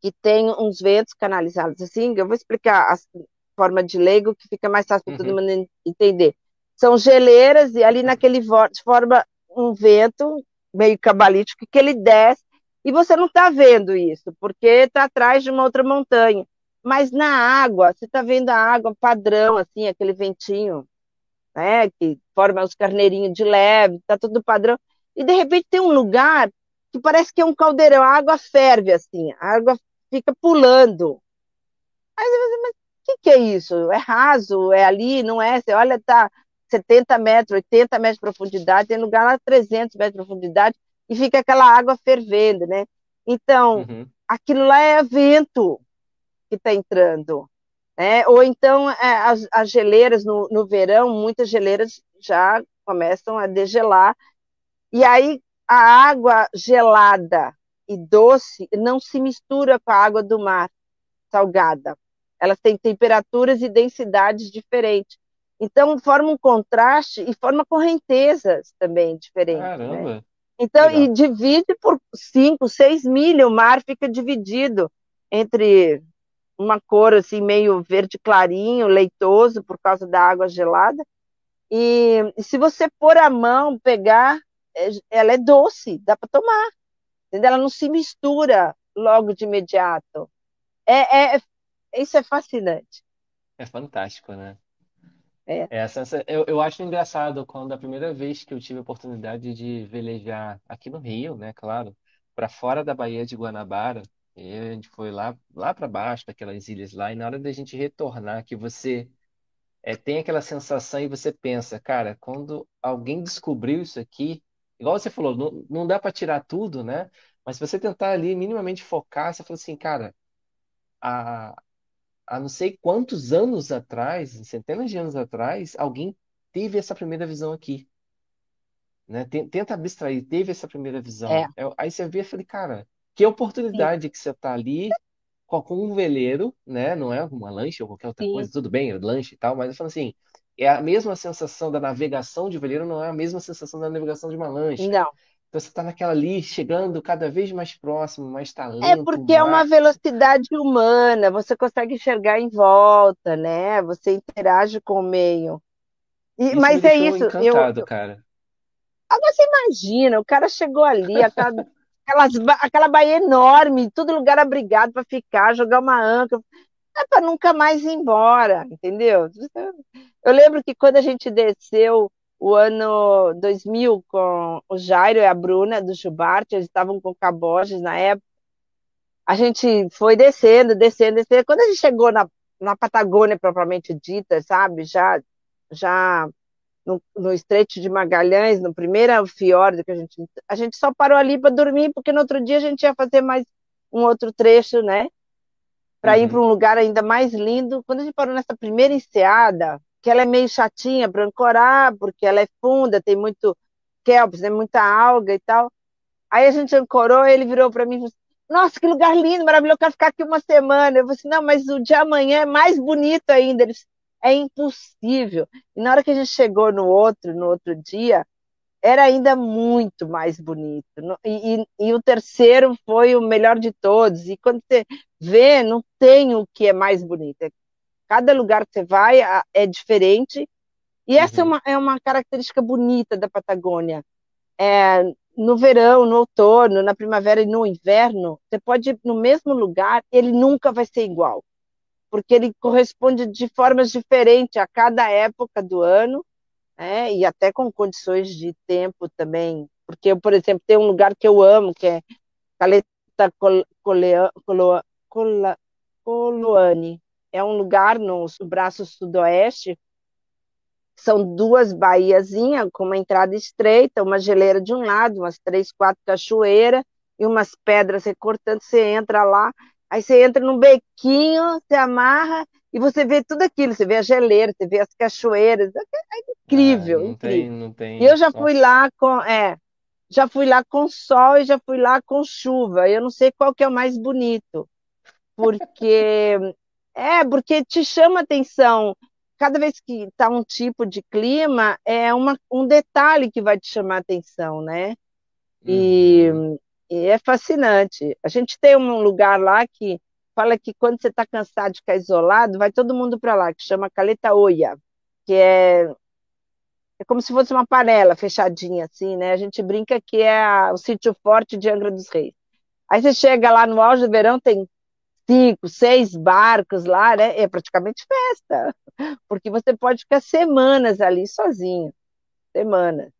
[SPEAKER 2] que tem uns ventos canalizados assim. Eu vou explicar a forma de leigo que fica mais fácil para todo
[SPEAKER 1] Uhum,
[SPEAKER 2] mundo entender. São geleiras e ali naquele forma um vento meio cabalístico que ele desce e você não está vendo isso, porque está atrás de uma outra montanha. Mas na água, você está vendo a água padrão, assim, aquele ventinho, né, que forma os carneirinhos de leve, está tudo padrão. E de repente tem um lugar que parece que é um caldeirão, a água ferve, assim, a água fica pulando. Aí você fala, mas o que, que é isso? É raso? É ali? Não é? Você olha, tá 70 metros, 80 metros de profundidade, tem lugar lá 300 metros de profundidade e fica aquela água fervendo, né? Então,
[SPEAKER 1] uhum.
[SPEAKER 2] aquilo lá é vento que está entrando. Né? Ou então, é, as, as, geleiras no, no verão, muitas geleiras já começam a degelar, e aí a água gelada e doce não se mistura com a água do mar salgada. Elas têm temperaturas e densidades diferentes. Então, forma um contraste e forma correntezas também diferentes, né?
[SPEAKER 1] Caramba,
[SPEAKER 2] Então, e
[SPEAKER 1] legal.
[SPEAKER 2] divide por 5, 6 milhas, o mar fica dividido entre uma cor assim meio verde clarinho, leitoso por causa da água gelada. E, e se você pôr a mão, pegar, ela é doce, dá para tomar. Entendeu? Ela não se mistura logo de imediato. É, é, isso é fascinante.
[SPEAKER 1] É fantástico, né?
[SPEAKER 2] É.
[SPEAKER 1] É, eu, eu acho engraçado quando a primeira vez que eu tive a oportunidade de velejar aqui no Rio, né, claro, para fora da Baía de Guanabara, e a gente foi lá, lá para baixo, para aquelas ilhas lá, e na hora da gente retornar, que você é, tem aquela sensação e você pensa, cara, quando alguém descobriu isso aqui, igual você falou, não, não dá para tirar tudo, né? Mas se você tentar ali minimamente focar, você fala assim, cara, a, há não sei quantos anos atrás, centenas de anos atrás, alguém teve essa primeira visão aqui, né? Ten- Tenta abstrair, teve essa primeira
[SPEAKER 2] É,
[SPEAKER 1] visão. Eu- Aí você vê e falei, cara, que
[SPEAKER 2] sim,
[SPEAKER 1] oportunidade que você tá ali com, um veleiro, né? Não é uma lancha ou qualquer outra
[SPEAKER 2] sim.
[SPEAKER 1] coisa, tudo bem, é lancha e tal, mas eu falo assim, é a mesma sensação da navegação de veleiro, não é a mesma sensação da navegação de uma lancha.
[SPEAKER 2] Não.
[SPEAKER 1] Então você tá naquela ali, chegando cada vez mais próximo, mais
[SPEAKER 2] É
[SPEAKER 1] talento, o
[SPEAKER 2] porque é uma velocidade humana, você consegue enxergar em volta, né? Você interage com o meio. E,
[SPEAKER 1] Isso me
[SPEAKER 2] mas é
[SPEAKER 1] deixou
[SPEAKER 2] isso, eu,
[SPEAKER 1] encantado, cara.
[SPEAKER 2] agora você imagina, o cara chegou ali, aquela, aquelas, aquela baía enorme, todo lugar abrigado para ficar, jogar uma âncora, é para nunca mais ir embora, entendeu? Eu lembro que quando a gente desceu o ano 2000 com o Jairo e a Bruna do Jubarte, eles estavam com caboges na época, a gente foi descendo, descendo, descendo. Quando a gente chegou na, na Patagônia propriamente dita, sabe, já, já no, no Estreito de Magalhães, no primeiro fiordo que a gente, a gente só parou ali para dormir, porque no outro dia a gente ia fazer mais um outro trecho, né? para ir para
[SPEAKER 1] Uhum,
[SPEAKER 2] um lugar ainda mais lindo. Quando a gente parou nessa primeira enseada, que ela é meio chatinha para ancorar, porque ela é funda, tem muito kelps, né, muita alga e tal. Aí a gente ancorou, ele virou para mim e falou assim, nossa, que lugar lindo, maravilhoso, eu quero ficar aqui uma semana. Eu falei assim, não, mas o de amanhã é mais bonito ainda. Ele disse, é impossível. E na hora que a gente chegou no outro, no outro dia, era ainda muito mais bonito. E, e, e, o terceiro foi o melhor de todos. E quando você vê, não tem o que é mais bonito. Cada lugar que você vai é diferente. E essa é
[SPEAKER 1] uhum.
[SPEAKER 2] uma, é uma característica bonita da Patagônia. É, no verão, no outono, na primavera e no inverno, você pode ir no mesmo lugar, ele nunca vai ser igual. Porque ele corresponde de formas diferentes a cada época do ano né? e até com condições de tempo também. Porque eu, por exemplo, tem um lugar que eu amo, que é Caleta Coloane. É um lugar no braço sudoeste, são duas baíazinhas com uma entrada estreita, uma geleira de um lado, umas três, quatro cachoeiras e umas pedras recortantes, você entra lá, aí você entra num bequinho, você amarra e você vê tudo aquilo, você vê a geleira, você vê as cachoeiras, é
[SPEAKER 1] Ah,
[SPEAKER 2] incrível,
[SPEAKER 1] não tem,
[SPEAKER 2] incrível.
[SPEAKER 1] não
[SPEAKER 2] E eu
[SPEAKER 1] tem.
[SPEAKER 2] já fui lá com, é, já fui lá com sol e já fui lá com chuva. Eu não sei qual que é o mais bonito, porque é porque te chama atenção cada vez que está um tipo de clima, é uma, um detalhe que vai te chamar a atenção, né?
[SPEAKER 1] Uhum.
[SPEAKER 2] e é fascinante. A gente tem um lugar lá que fala que quando você está cansado de ficar isolado, vai todo mundo para lá, que chama Caleta Oia, que é, é como se fosse uma panela fechadinha, assim, né? A gente brinca que é a- o sítio forte de Angra dos Reis. Aí você chega lá no auge do verão, tem cinco, seis barcos lá, né? É praticamente festa, porque você pode ficar semanas ali sozinho, semanas.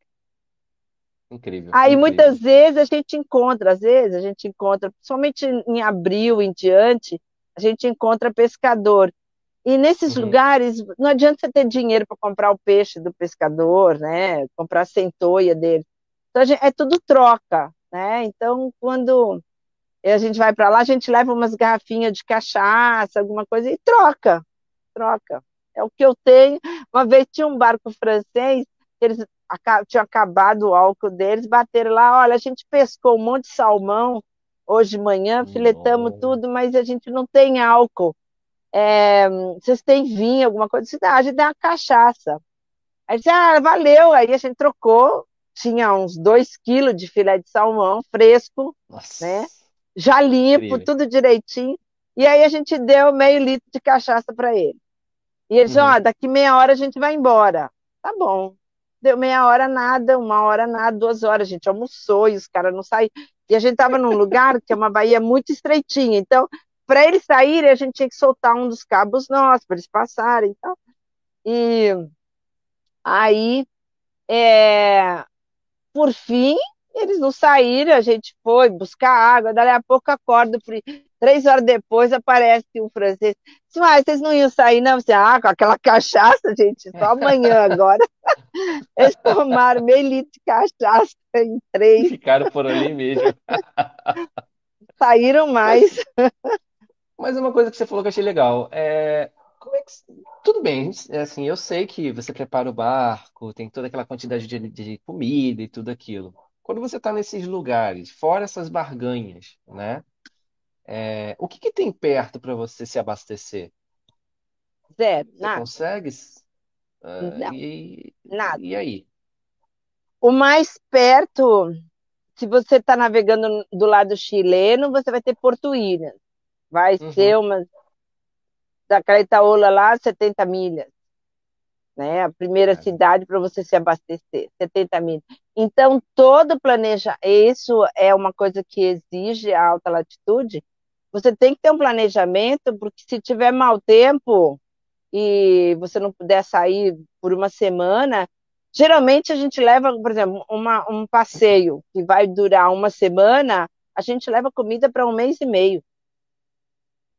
[SPEAKER 1] Incrível,
[SPEAKER 2] Aí
[SPEAKER 1] incrível.
[SPEAKER 2] muitas vezes a gente encontra, às vezes a gente encontra, principalmente em abril em diante, a gente encontra pescador. E nesses
[SPEAKER 1] Uhum.
[SPEAKER 2] lugares não adianta você ter dinheiro para comprar o peixe do pescador, né? Comprar a centoia dele. Então gente- é tudo troca, né? Então quando a gente vai para lá, a gente leva umas garrafinhas de cachaça, alguma coisa e troca, troca. É o que eu tenho. Uma vez tinha um barco francês, eles tinham acabado o álcool deles, bateram lá, olha, a gente pescou um monte de salmão hoje de manhã, filetamos tudo, mas a gente não tem álcool. É, vocês têm vinho, alguma coisa? Disse, "Ah, a gente dá uma cachaça. Aí disse, ah, valeu. Aí a gente trocou, tinha uns dois quilos de filé de salmão fresco, né?
[SPEAKER 1] Nossa,
[SPEAKER 2] Já limpo,
[SPEAKER 1] incrível.
[SPEAKER 2] tudo direitinho. E aí a gente deu meio litro de cachaça para ele. E ele disse, ó,
[SPEAKER 1] Uhum.
[SPEAKER 2] daqui meia hora a gente vai embora. Tá bom. Deu meia hora nada, uma hora nada, duas horas. A gente almoçou e os caras não saíram. E a gente tava num lugar que é uma baía muito estreitinha. Então, para eles saírem, a gente tinha que soltar um dos cabos nossos, para eles passarem. Então. E aí, é, por fim, eles não saíram, a gente foi buscar água, dali a pouco acorda, três horas depois aparece um francês. Disse, mas vocês não iam sair, não? Você, ah, com aquela cachaça, gente, só amanhã agora. Eles tomaram meio litro de cachaça em três,
[SPEAKER 1] Ficaram por ali mesmo.
[SPEAKER 2] saíram mais.
[SPEAKER 1] Mas, mas uma coisa que você falou que eu achei legal. É, como é que. Tudo bem, é assim, eu sei que você prepara o barco, tem toda aquela quantidade de, de comida e tudo aquilo. Quando você está nesses lugares, fora essas barganhas, né? É, o que que tem perto para você se abastecer?
[SPEAKER 2] Zero,
[SPEAKER 1] Você
[SPEAKER 2] nada,
[SPEAKER 1] consegue? Ah,
[SPEAKER 2] não,
[SPEAKER 1] e,
[SPEAKER 2] nada.
[SPEAKER 1] e aí?
[SPEAKER 2] O mais perto, se você está navegando do lado chileno, você vai ter Porto Ilhas. Vai ser
[SPEAKER 1] Uhum,
[SPEAKER 2] uma, da Caleitaola lá, 70 milhas. né? A primeira cidade para você se abastecer, 70 milhas. Então, todo planeja, isso é uma coisa que exige a alta latitude. Você tem que ter um planejamento, porque se tiver mau tempo e você não puder sair por uma semana, geralmente a gente leva, por exemplo, uma, um passeio que vai durar uma semana, a gente leva comida para um mês e meio,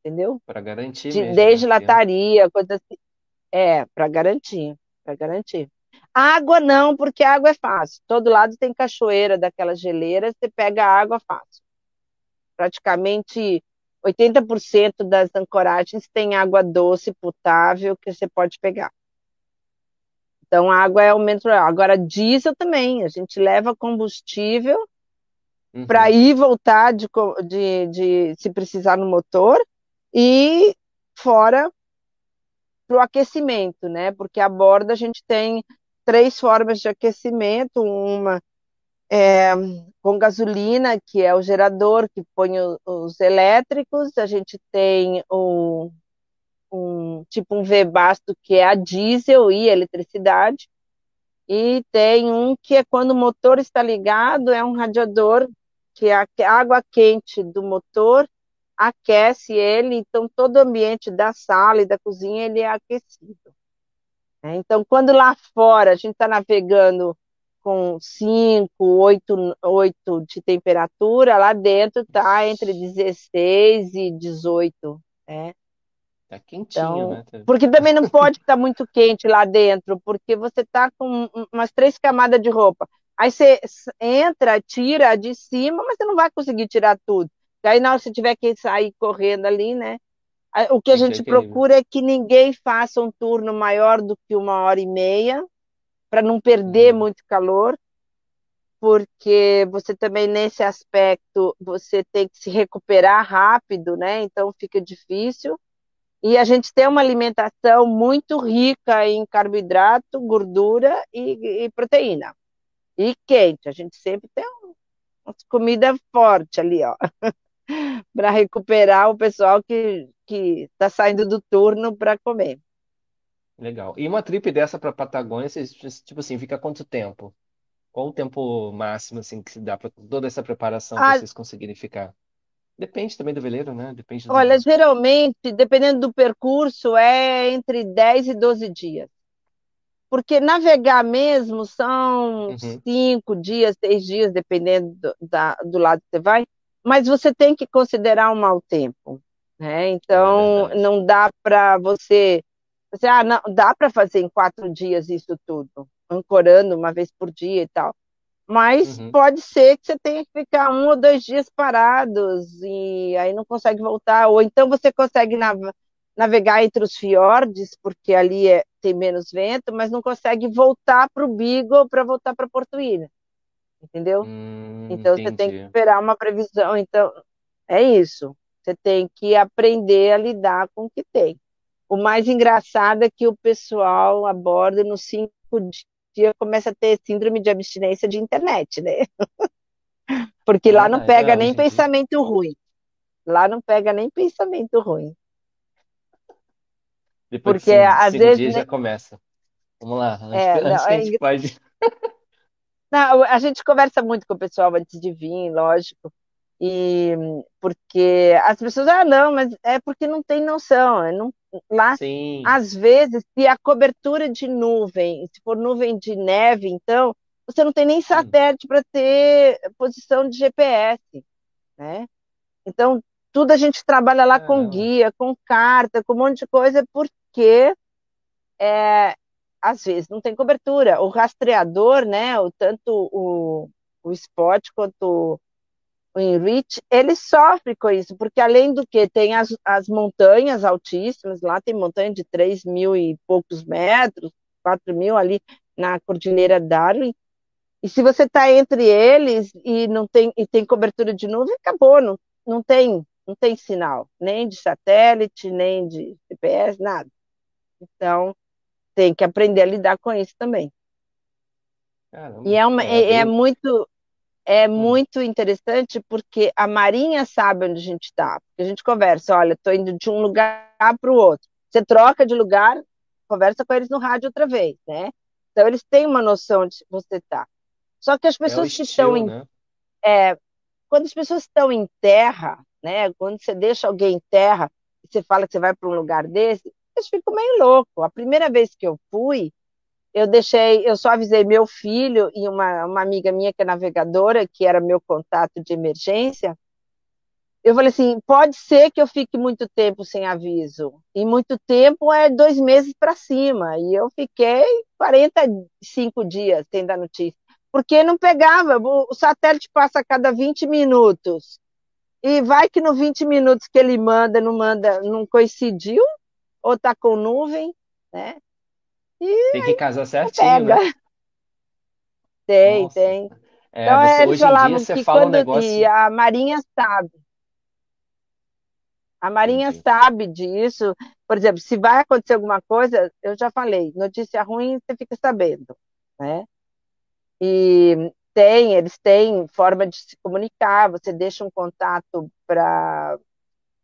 [SPEAKER 2] entendeu?
[SPEAKER 1] para garantir
[SPEAKER 2] De-
[SPEAKER 1] mesmo, né?
[SPEAKER 2] desde
[SPEAKER 1] Porque,
[SPEAKER 2] lataria, coisa assim. É, para garantir, para garantir. Água não, porque água é fácil. Todo lado tem cachoeira daquelas geleiras, você pega água fácil. Praticamente 80% das ancoragens tem água doce, potável, que você pode pegar. Então, a água é o problema. Agora, diesel também. A gente leva combustível para
[SPEAKER 1] uhum,
[SPEAKER 2] ir e voltar de, de, de, se precisar no motor e fora para o aquecimento, né? Porque a bordo a gente tem três formas de aquecimento, uma é, com gasolina, que é o gerador que põe o- os elétricos, a gente tem o, um tipo um V-basto que é a diesel e a eletricidade, e tem um que é quando o motor está ligado, é um radiador que a a água quente do motor aquece ele, então todo o ambiente da sala e da cozinha ele é aquecido. né? Então, quando lá fora a gente está navegando com 5, 8, 8 de temperatura, lá dentro está entre 16 e 18. Né?
[SPEAKER 1] tá quentinho,
[SPEAKER 2] Então,
[SPEAKER 1] né? Tá-
[SPEAKER 2] porque também não pode estar muito quente lá dentro, porque você está com um- umas três camadas de roupa. Aí você entra, tira de cima, mas você não vai conseguir tirar tudo. Aí, na hora que você tiver que sair correndo ali, né? O que a
[SPEAKER 1] ter
[SPEAKER 2] gente procura é que ninguém faça um turno maior do que uma hora e meia, para não perder
[SPEAKER 1] Uhum,
[SPEAKER 2] muito calor, porque você também, nesse aspecto, você tem que se recuperar rápido, né? Então fica difícil. E a gente tem uma alimentação muito rica em carboidrato, gordura e, e proteína. E quente, a gente sempre tem uma comida forte ali, ó, para recuperar o pessoal que que está saindo do turno para comer.
[SPEAKER 1] Legal. E uma trip dessa para Patagônia, vocês, tipo assim, fica quanto tempo? Qual o tempo máximo assim que se dá para toda essa preparação para
[SPEAKER 2] Ah,
[SPEAKER 1] vocês conseguirem ficar? Depende também do veleiro, né? Depende
[SPEAKER 2] olha,
[SPEAKER 1] do.
[SPEAKER 2] geralmente, dependendo do percurso, é entre 10 e 12 dias. Porque navegar mesmo são
[SPEAKER 1] Uhum.
[SPEAKER 2] cinco dias, seis dias, dependendo do, da- do lado que você vai, mas você tem que considerar um mau tempo, né?
[SPEAKER 1] É
[SPEAKER 2] Então,
[SPEAKER 1] verdade.
[SPEAKER 2] não dá para você, você, ah, não, dá para fazer em quatro dias isso tudo, ancorando uma vez por dia e tal. Mas
[SPEAKER 1] Uhum.
[SPEAKER 2] pode ser que você tenha que ficar um ou dois dias parados e aí não consegue voltar. Ou então você consegue nav- navegar entre os fiordes, porque ali é- tem menos vento, mas não consegue voltar para o Beagle para voltar para Porto Ilha, entendeu?
[SPEAKER 1] Hum,
[SPEAKER 2] Então você tem que
[SPEAKER 1] entendi.
[SPEAKER 2] esperar uma previsão. Então é isso. Você tem que aprender a lidar com o que tem. O mais engraçado é que o pessoal a bordo nos cinco dias começa a ter síndrome de abstinência de internet, né? Porque
[SPEAKER 1] É
[SPEAKER 2] lá não
[SPEAKER 1] verdade.
[SPEAKER 2] pega
[SPEAKER 1] É,
[SPEAKER 2] nem pensamento ruim. Lá não pega nem pensamento ruim.
[SPEAKER 1] Depois de
[SPEAKER 2] Porque
[SPEAKER 1] cinco,
[SPEAKER 2] às
[SPEAKER 1] cinco
[SPEAKER 2] vezes,
[SPEAKER 1] dias
[SPEAKER 2] né,
[SPEAKER 1] já começa. Vamos lá, antes, que-
[SPEAKER 2] é, não,
[SPEAKER 1] a
[SPEAKER 2] é
[SPEAKER 1] gente pode.
[SPEAKER 2] Não, a gente conversa muito com o pessoal antes de vir, lógico, e porque as pessoas, ah, não, mas é porque não tem noção. é não- lá,
[SPEAKER 1] Sim.
[SPEAKER 2] às vezes, se a cobertura de nuvem, se for nuvem de neve, então, você não tem nem satélite para ter posição de GPS, né? Então, tudo a gente trabalha lá com
[SPEAKER 1] Caramba.
[SPEAKER 2] guia, com carta, com um monte de coisa, porque é, às vezes não tem cobertura. O rastreador, né, o, tanto o, o Spot quanto o Enrich, ele sofre com isso, porque além do que tem as, as montanhas altíssimas, lá tem montanha de 3 mil e poucos metros, 4 mil ali na Cordilheira Darwin, e se você está entre eles e não tem, e tem cobertura de nuvem, acabou, não, não tem, não tem sinal, nem de satélite, nem de GPS, nada. Então, tem que aprender a lidar com isso também. E
[SPEAKER 1] Caramba.
[SPEAKER 2] é, uma,
[SPEAKER 1] É
[SPEAKER 2] é, muito é
[SPEAKER 1] Hum.
[SPEAKER 2] muito interessante porque a Marinha sabe onde a gente está. A gente conversa, olha, estou indo de um lugar para o outro. Você troca de lugar, conversa com eles no rádio outra vez, né? Então eles têm uma noção de onde você está. Só que as
[SPEAKER 1] É
[SPEAKER 2] pessoas que estão
[SPEAKER 1] estilo,
[SPEAKER 2] em,
[SPEAKER 1] né?
[SPEAKER 2] quando as pessoas estão em terra, né? Quando você deixa alguém em terra e você fala que você vai para um lugar desse, eles ficam meio loucos. A primeira vez que eu fui, eu deixei, eu só avisei meu filho e uma, uma amiga minha que é navegadora, que era meu contato de emergência. Eu falei assim: pode ser que eu fique muito tempo sem aviso. E muito tempo é dois meses para cima. E eu fiquei 45 dias sem dar notícia. Porque não pegava, o satélite passa a cada 20 minutos. E vai que no 20 minutos que ele manda, não manda, não coincidiu, ou tá com nuvem, né? E
[SPEAKER 1] Tem que casar certinho,
[SPEAKER 2] pega.
[SPEAKER 1] né?
[SPEAKER 2] Tem,
[SPEAKER 1] Nossa.
[SPEAKER 2] tem.
[SPEAKER 1] É,
[SPEAKER 2] Então, é,
[SPEAKER 1] você,
[SPEAKER 2] eles
[SPEAKER 1] hoje em dia
[SPEAKER 2] falavam
[SPEAKER 1] você
[SPEAKER 2] que
[SPEAKER 1] fala um
[SPEAKER 2] quando. E
[SPEAKER 1] negócio.
[SPEAKER 2] a Marinha sabe. A Marinha
[SPEAKER 1] Entendi.
[SPEAKER 2] sabe disso. Por exemplo, se vai acontecer alguma coisa, eu já falei, notícia ruim você fica sabendo, né? E tem, eles têm forma de se comunicar, você deixa um contato para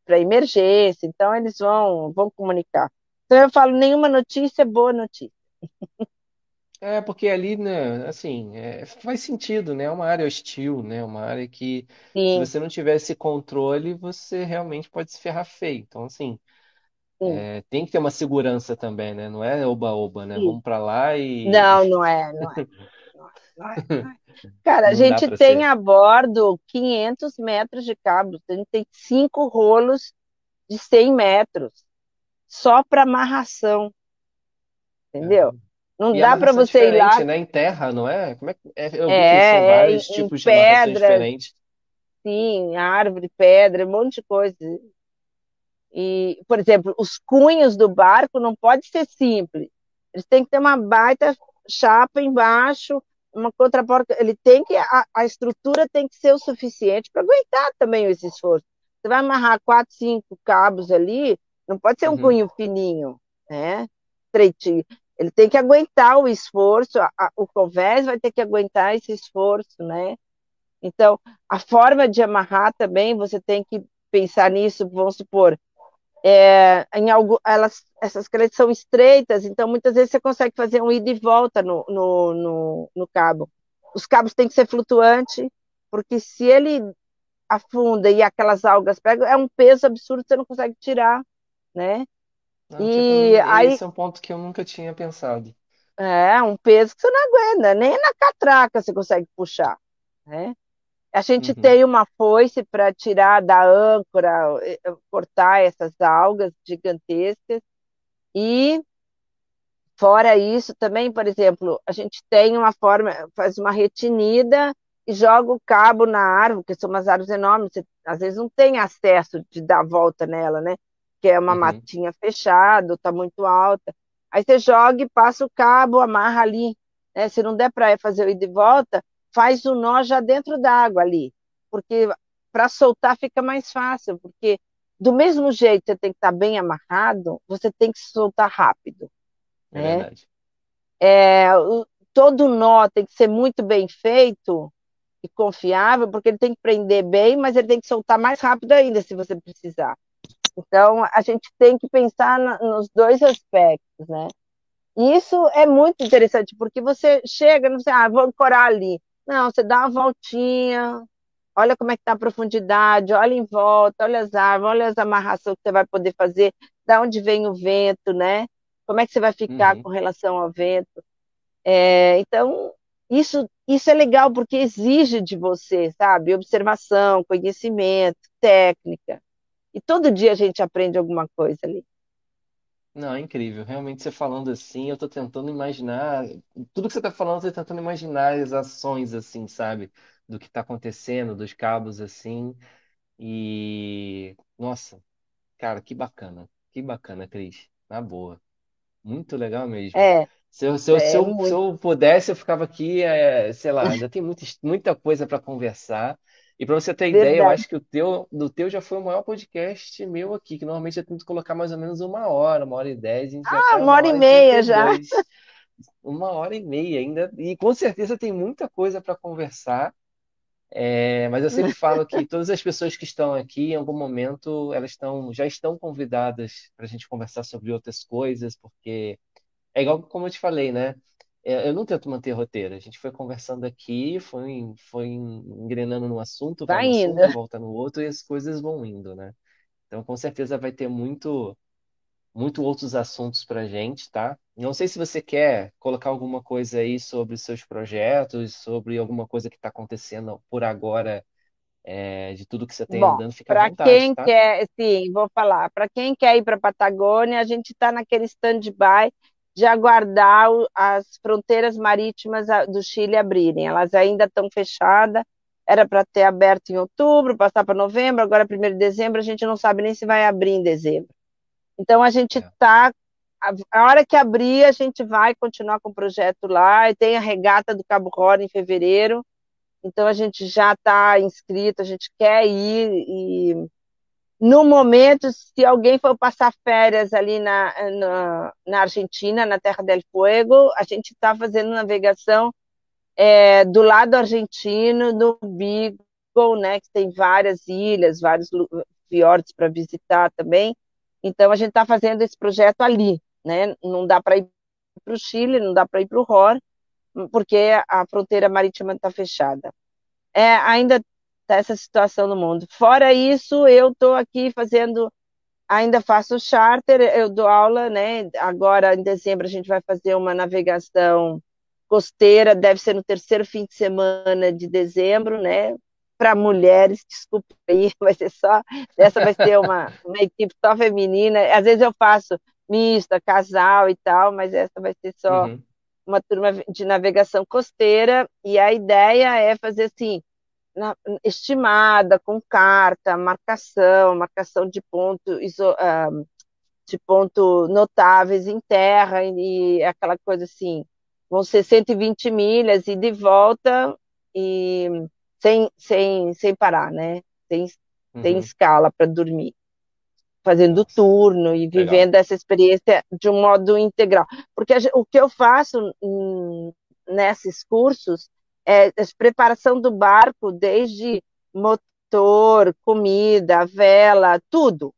[SPEAKER 2] para emergência, então eles vão, vão comunicar. Então eu falo, nenhuma notícia é boa notícia.
[SPEAKER 1] É, porque ali, né, assim, é, faz sentido, né? É uma área hostil, né? Uma área que, se
[SPEAKER 2] Sim,
[SPEAKER 1] você não tiver esse controle, você realmente pode se ferrar feio. Então, assim,
[SPEAKER 2] sim,
[SPEAKER 1] é, tem que ter uma segurança também, né? Não é oba-oba, né?
[SPEAKER 2] sim.
[SPEAKER 1] Vamos pra lá e
[SPEAKER 2] Não, não é, não é, não é, não é. Cara, a gente tem
[SPEAKER 1] ser.
[SPEAKER 2] a bordo 500 metros de cabos, a gente tem cinco rolos de 100 metros, só para amarração, entendeu?
[SPEAKER 1] Caramba.
[SPEAKER 2] Não
[SPEAKER 1] E
[SPEAKER 2] dá para
[SPEAKER 1] é
[SPEAKER 2] você ir lá,
[SPEAKER 1] né? Em terra, não é? Como é que é? Eu vi que são
[SPEAKER 2] é, é em,
[SPEAKER 1] vários tipos de amarrações diferentes.
[SPEAKER 2] sim, árvore, pedra, um monte de coisa. E, por exemplo, os cunhos do barco não pode ser simples. Eles têm que ter uma baita chapa embaixo, uma contraporta. Ele tem que a, a estrutura tem que ser o suficiente para aguentar também esse esforço. Você vai amarrar quatro, cinco cabos ali, Não pode ser um
[SPEAKER 1] Uhum.
[SPEAKER 2] cunho fininho, né? Estreitinho. Ele tem que aguentar o esforço, a, a, o convés vai ter que aguentar esse esforço, né? Então, a forma de amarrar também, você tem que pensar nisso, vamos supor, é, em algo, elas, essas credas são estreitas, então muitas vezes você consegue fazer um ida e volta no, no, no, no cabo. Os cabos têm que ser flutuantes, porque se ele afunda e aquelas algas pegam, é um peso absurdo, você não consegue tirar, né?
[SPEAKER 1] Não, tipo,
[SPEAKER 2] E
[SPEAKER 1] não-
[SPEAKER 2] aí
[SPEAKER 1] esse é um ponto que eu nunca tinha pensado.
[SPEAKER 2] é um peso que você não aguenta, nem na catraca você consegue puxar, né? A gente
[SPEAKER 1] Uhum.
[SPEAKER 2] tem uma foice para tirar da âncora, eh, eh, cortar essas algas gigantescas. E fora isso, também, por exemplo, a gente tem uma forma, faz uma retinida e joga o cabo na árvore, que são umas árvores enormes, você, às vezes não tem acesso de dar volta nela, né? Que é uma
[SPEAKER 1] Uhum.
[SPEAKER 2] matinha fechada, está muito alta. Aí você joga e passa o cabo, amarra ali. Né? Se não der para fazer o ida e volta, faz o nó já dentro da água ali, porque para soltar fica mais fácil, porque do mesmo jeito que você tem que estar bem amarrado, você tem que soltar rápido,
[SPEAKER 1] É
[SPEAKER 2] né?
[SPEAKER 1] verdade.
[SPEAKER 2] É, o- todo nó tem que ser muito bem feito e confiável, porque ele tem que prender bem, mas ele tem que soltar mais rápido ainda, se você precisar. Então, a gente tem que pensar na, nos dois aspectos, né? E isso é muito interessante, porque você chega, não sei, ah, vou ancorar ali. Não, você dá uma voltinha, olha como é que está a profundidade, olha em volta, olha as árvores, olha as amarrações que você vai poder fazer, da onde vem o vento, né? Como é que você vai ficar
[SPEAKER 1] Uhum.
[SPEAKER 2] com relação ao vento? É, então, isso, isso é legal porque exige de você, sabe? Observação, conhecimento, técnica. E todo dia a gente aprende alguma coisa ali.
[SPEAKER 1] Não, é incrível. Realmente, você falando assim, eu tô tentando imaginar. Tudo que você tá falando, eu tô tentando imaginar as ações, assim, sabe? Do que tá acontecendo, dos cabos, assim. E. Nossa, cara, que bacana. Que bacana, Cris. Na boa. Muito legal mesmo.
[SPEAKER 2] É,
[SPEAKER 1] Se eu, se eu, se
[SPEAKER 2] é
[SPEAKER 1] eu, se
[SPEAKER 2] muito.
[SPEAKER 1] eu pudesse, eu ficava aqui, é, sei lá, ainda tem muita, muita coisa para conversar. E para você ter ideia, eu
[SPEAKER 2] Verdade.
[SPEAKER 1] acho que o teu, do teu já foi o maior podcast meu aqui, que normalmente eu tento colocar mais ou menos uma hora, uma hora e dez,
[SPEAKER 2] Ah,
[SPEAKER 1] tá
[SPEAKER 2] uma
[SPEAKER 1] uma
[SPEAKER 2] hora e
[SPEAKER 1] hora e
[SPEAKER 2] meia
[SPEAKER 1] e
[SPEAKER 2] já.
[SPEAKER 1] Uma hora e meia ainda. E com certeza tem muita coisa para conversar. É, mas eu sempre falo que todas as pessoas que estão aqui, em algum momento, elas estão, já estão convidadas para a gente conversar sobre outras coisas, porque é igual como eu te falei, né? É, Eu não tento manter roteiro. A gente foi conversando aqui, foi, foi engrenando no assunto, vai
[SPEAKER 2] Vai
[SPEAKER 1] no
[SPEAKER 2] indo.
[SPEAKER 1] assunto, volta no outro e as coisas vão indo, né? Então, com certeza vai ter muito, muito outros assuntos para gente, tá? Não sei se você quer colocar alguma coisa aí sobre seus projetos, sobre alguma coisa que está acontecendo por agora, é, de tudo que você tem
[SPEAKER 2] Bom,
[SPEAKER 1] andando, fica à vontade,
[SPEAKER 2] quem
[SPEAKER 1] tá?
[SPEAKER 2] quer, sim, vou falar, para quem quer ir para a Patagônia, a gente está naquele stand-by de aguardar as fronteiras marítimas do Chile abrirem. Elas ainda estão fechadas, era para ter aberto em outubro, passar para novembro, agora primeiro de dezembro, a gente não sabe nem se vai abrir em dezembro. Então a gente
[SPEAKER 1] É.
[SPEAKER 2] está, a, a hora que abrir, a gente vai continuar com o projeto lá, e tem a regata do Cabo Horn em fevereiro, então a gente já está inscrito, a gente quer ir e no momento, se alguém for passar férias ali na, na, na Argentina, na Terra del Fuego, a gente está fazendo navegação é, do lado argentino, do Beagle, né, que tem várias ilhas, vários fiordes para visitar também. Então a gente está fazendo esse projeto ali, né? Não dá para ir para o Chile, não dá para ir para o ROR, porque a fronteira marítima está fechada é, ainda está essa situação no mundo. Fora isso, eu estou aqui fazendo, ainda faço charter, eu dou aula, né? Agora, em dezembro, a gente vai fazer uma navegação costeira, deve ser no terceiro fim de semana de dezembro, né? Para mulheres, desculpa aí, vai ser só, essa vai ser uma, uma equipe só feminina. Às vezes eu faço mista, casal e tal, mas essa vai ser só
[SPEAKER 1] Uhum,
[SPEAKER 2] uma turma de navegação costeira, e a ideia é fazer assim, na- estimada, com carta, marcação, marcação de ponto, iso- ah, de ponto notáveis em terra, e aquela coisa assim, vão ser 120 milhas e de volta, e sem, sem, sem parar, né? Sem, sem
[SPEAKER 1] uhum.
[SPEAKER 2] escala para dormir. fazendo turno e
[SPEAKER 1] legal.
[SPEAKER 2] vivendo essa experiência de um modo integral. Porque a, o que eu faço hum, nesses cursos é a preparação do barco desde motor, comida, vela, tudo.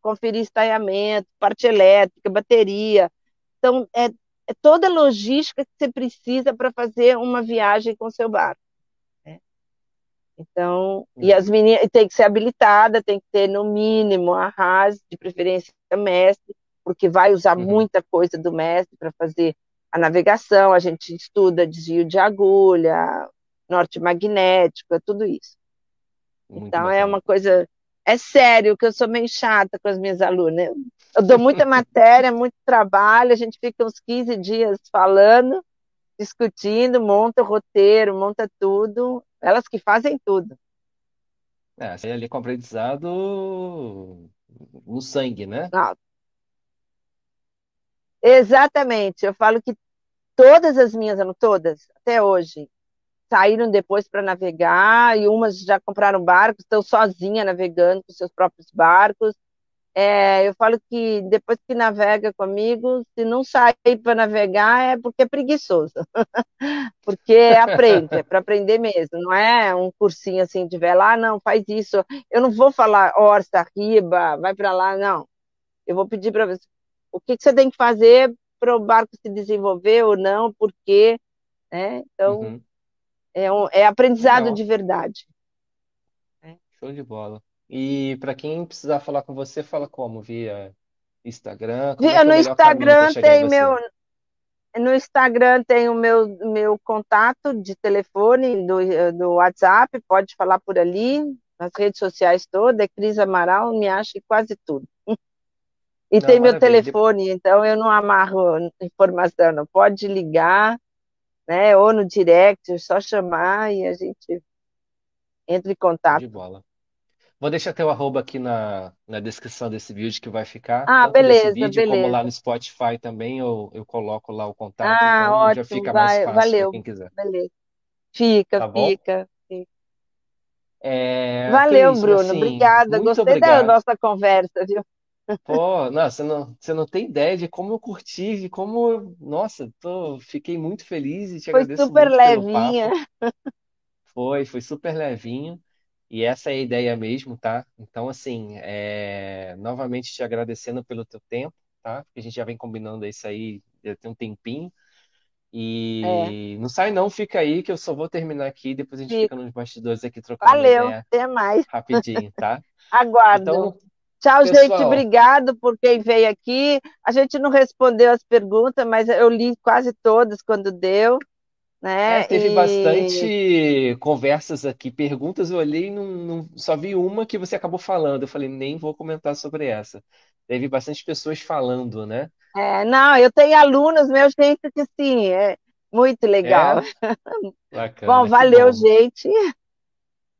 [SPEAKER 2] Conferir estaiamento, parte elétrica, bateria. Então, é, é toda a logística que você precisa para fazer uma viagem com seu barco. Então, e as
[SPEAKER 1] Uhum,
[SPEAKER 2] meninas tem que ser habilitada, tem que ter no mínimo a RAS, de preferência mestre, porque vai usar
[SPEAKER 1] uhum.
[SPEAKER 2] muita coisa do mestre para fazer a navegação, a gente estuda desvio de agulha, norte magnético, tudo isso.
[SPEAKER 1] Muito
[SPEAKER 2] Então é
[SPEAKER 1] bacana.
[SPEAKER 2] uma coisa, é sério que eu sou meio chata com as minhas alunas. Eu dou muita matéria, muito trabalho, a gente fica uns 15 dias falando, discutindo, monta o roteiro, monta tudo, elas que fazem tudo.
[SPEAKER 1] É, você ali com aprendizado no sangue, né?
[SPEAKER 2] Não, exatamente. Eu falo que todas as minhas, todas, até hoje, saíram depois para navegar e umas já compraram barcos, estão sozinha navegando com seus próprios barcos. É, eu falo que depois que navega comigo, se não sair para navegar é porque é preguiçoso, porque aprende, é para aprender mesmo, não é um cursinho assim de vela, ah, não, faz isso. Eu não vou falar orça, riba, vai para lá, não. Eu vou pedir para você o que, que você tem que fazer para o barco se desenvolver ou não, por quê, né? Então,
[SPEAKER 1] Uhum.
[SPEAKER 2] é, um, é aprendizado
[SPEAKER 1] Legal,
[SPEAKER 2] de verdade. né?
[SPEAKER 1] show de bola. E para quem precisar falar com você, fala como? Via Instagram? Como é que é o
[SPEAKER 2] No Instagram tem meu, no Instagram tem o meu, meu contato de telefone do, do WhatsApp, pode falar por ali, nas redes sociais todas, é Cris Amaral, me acha em quase tudo. E
[SPEAKER 1] Não,
[SPEAKER 2] tem meu
[SPEAKER 1] maravilha.
[SPEAKER 2] Telefone, então eu não amarro informação, não. Pode ligar, né? Ou no direct, é só chamar e a gente entra em contato.
[SPEAKER 1] de bola. Vou deixar teu arroba aqui na, na descrição desse vídeo que vai ficar,
[SPEAKER 2] Ah,
[SPEAKER 1] tanto
[SPEAKER 2] beleza,
[SPEAKER 1] vídeo como lá
[SPEAKER 2] beleza.
[SPEAKER 1] no Spotify também, eu, eu coloco lá o contato,
[SPEAKER 2] Ah,
[SPEAKER 1] então já
[SPEAKER 2] ótimo,
[SPEAKER 1] fica mais
[SPEAKER 2] vai,
[SPEAKER 1] fácil para
[SPEAKER 2] valeu,
[SPEAKER 1] quem quiser.
[SPEAKER 2] beleza. Fica,
[SPEAKER 1] Tá
[SPEAKER 2] fica. fica.
[SPEAKER 1] É,
[SPEAKER 2] Valeu,
[SPEAKER 1] Cris,
[SPEAKER 2] Bruno,
[SPEAKER 1] assim,
[SPEAKER 2] obrigada. Gostei da
[SPEAKER 1] obrigado.
[SPEAKER 2] nossa conversa, viu?
[SPEAKER 1] Pô, não, você não, você não tem ideia de como eu curti, de como, eu- nossa, tô, fiquei muito feliz e te
[SPEAKER 2] Foi
[SPEAKER 1] agradeço
[SPEAKER 2] super
[SPEAKER 1] muito pelo
[SPEAKER 2] levinha.
[SPEAKER 1] papo. Foi, foi super levinho. E essa é a ideia mesmo, tá? Então, assim, é, novamente te agradecendo pelo teu tempo, tá? Porque a gente já vem combinando isso aí já tem um tempinho.
[SPEAKER 2] É,
[SPEAKER 1] E não sai não, fica aí que eu só vou terminar aqui, depois a gente fica
[SPEAKER 2] fica.
[SPEAKER 1] nos bastidores aqui trocando uma
[SPEAKER 2] Valeu,
[SPEAKER 1] ideia
[SPEAKER 2] até mais.
[SPEAKER 1] rapidinho, tá?
[SPEAKER 2] Aguardo. Tchau, gente.
[SPEAKER 1] pessoal,
[SPEAKER 2] Obrigado por quem veio aqui. A gente não respondeu as perguntas, mas eu li quase todas quando deu,
[SPEAKER 1] é,
[SPEAKER 2] né?
[SPEAKER 1] teve
[SPEAKER 2] E
[SPEAKER 1] bastante conversas aqui, perguntas, eu olhei e não, não- só vi uma que você acabou falando. Eu falei, nem vou comentar sobre essa. Teve bastante pessoas falando, né?
[SPEAKER 2] é, não, eu tenho alunos meus, gente, que sim, é muito legal.
[SPEAKER 1] É,
[SPEAKER 2] Bom,
[SPEAKER 1] bacana, que
[SPEAKER 2] valeu,
[SPEAKER 1] bom.
[SPEAKER 2] gente.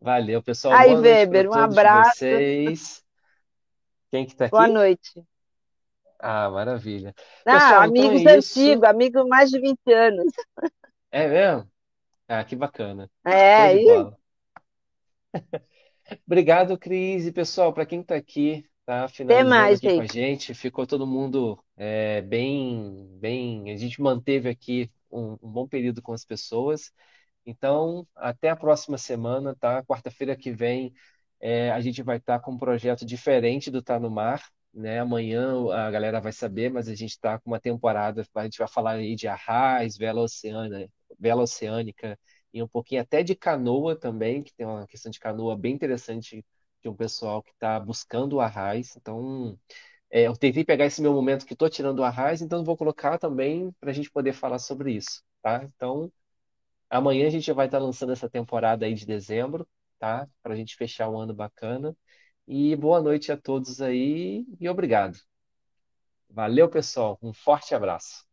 [SPEAKER 1] Valeu, pessoal.
[SPEAKER 2] Aí, Weber, um abraço.
[SPEAKER 1] vocês. Quem que tá
[SPEAKER 2] Boa
[SPEAKER 1] aqui?
[SPEAKER 2] noite.
[SPEAKER 1] Ah, maravilha.
[SPEAKER 2] Ah,
[SPEAKER 1] Pessoal, então é
[SPEAKER 2] amigos antigos, amigo mais de 20 anos.
[SPEAKER 1] É mesmo? Ah, que bacana.
[SPEAKER 2] É, e
[SPEAKER 1] bola. Obrigado, Cris. E pessoal, para quem está aqui, tá finalizando
[SPEAKER 2] mais,
[SPEAKER 1] aqui com a
[SPEAKER 2] gente.
[SPEAKER 1] gente, ficou todo mundo é, bem, bem. A gente manteve aqui um, um bom período com as pessoas. Então, até a próxima semana, tá? Quarta-feira que vem, é, a gente vai estar com um projeto diferente do Tá no Mar, né? Amanhã a galera vai saber, mas a gente está com uma temporada, a gente vai falar aí de arraiz, vela oceana, vela oceânica e um pouquinho até de canoa também, que tem uma questão de canoa bem interessante de um pessoal que está buscando o arraiz. Então, é, eu tentei pegar esse meu momento que estou tirando o arraiz, então vou colocar também para a gente poder falar sobre isso, tá? Então, Amanhã a gente vai estar lançando essa temporada aí de dezembro, tá? Para a gente fechar um ano bacana. E boa noite a todos aí e obrigado. Valeu, pessoal. Um forte abraço.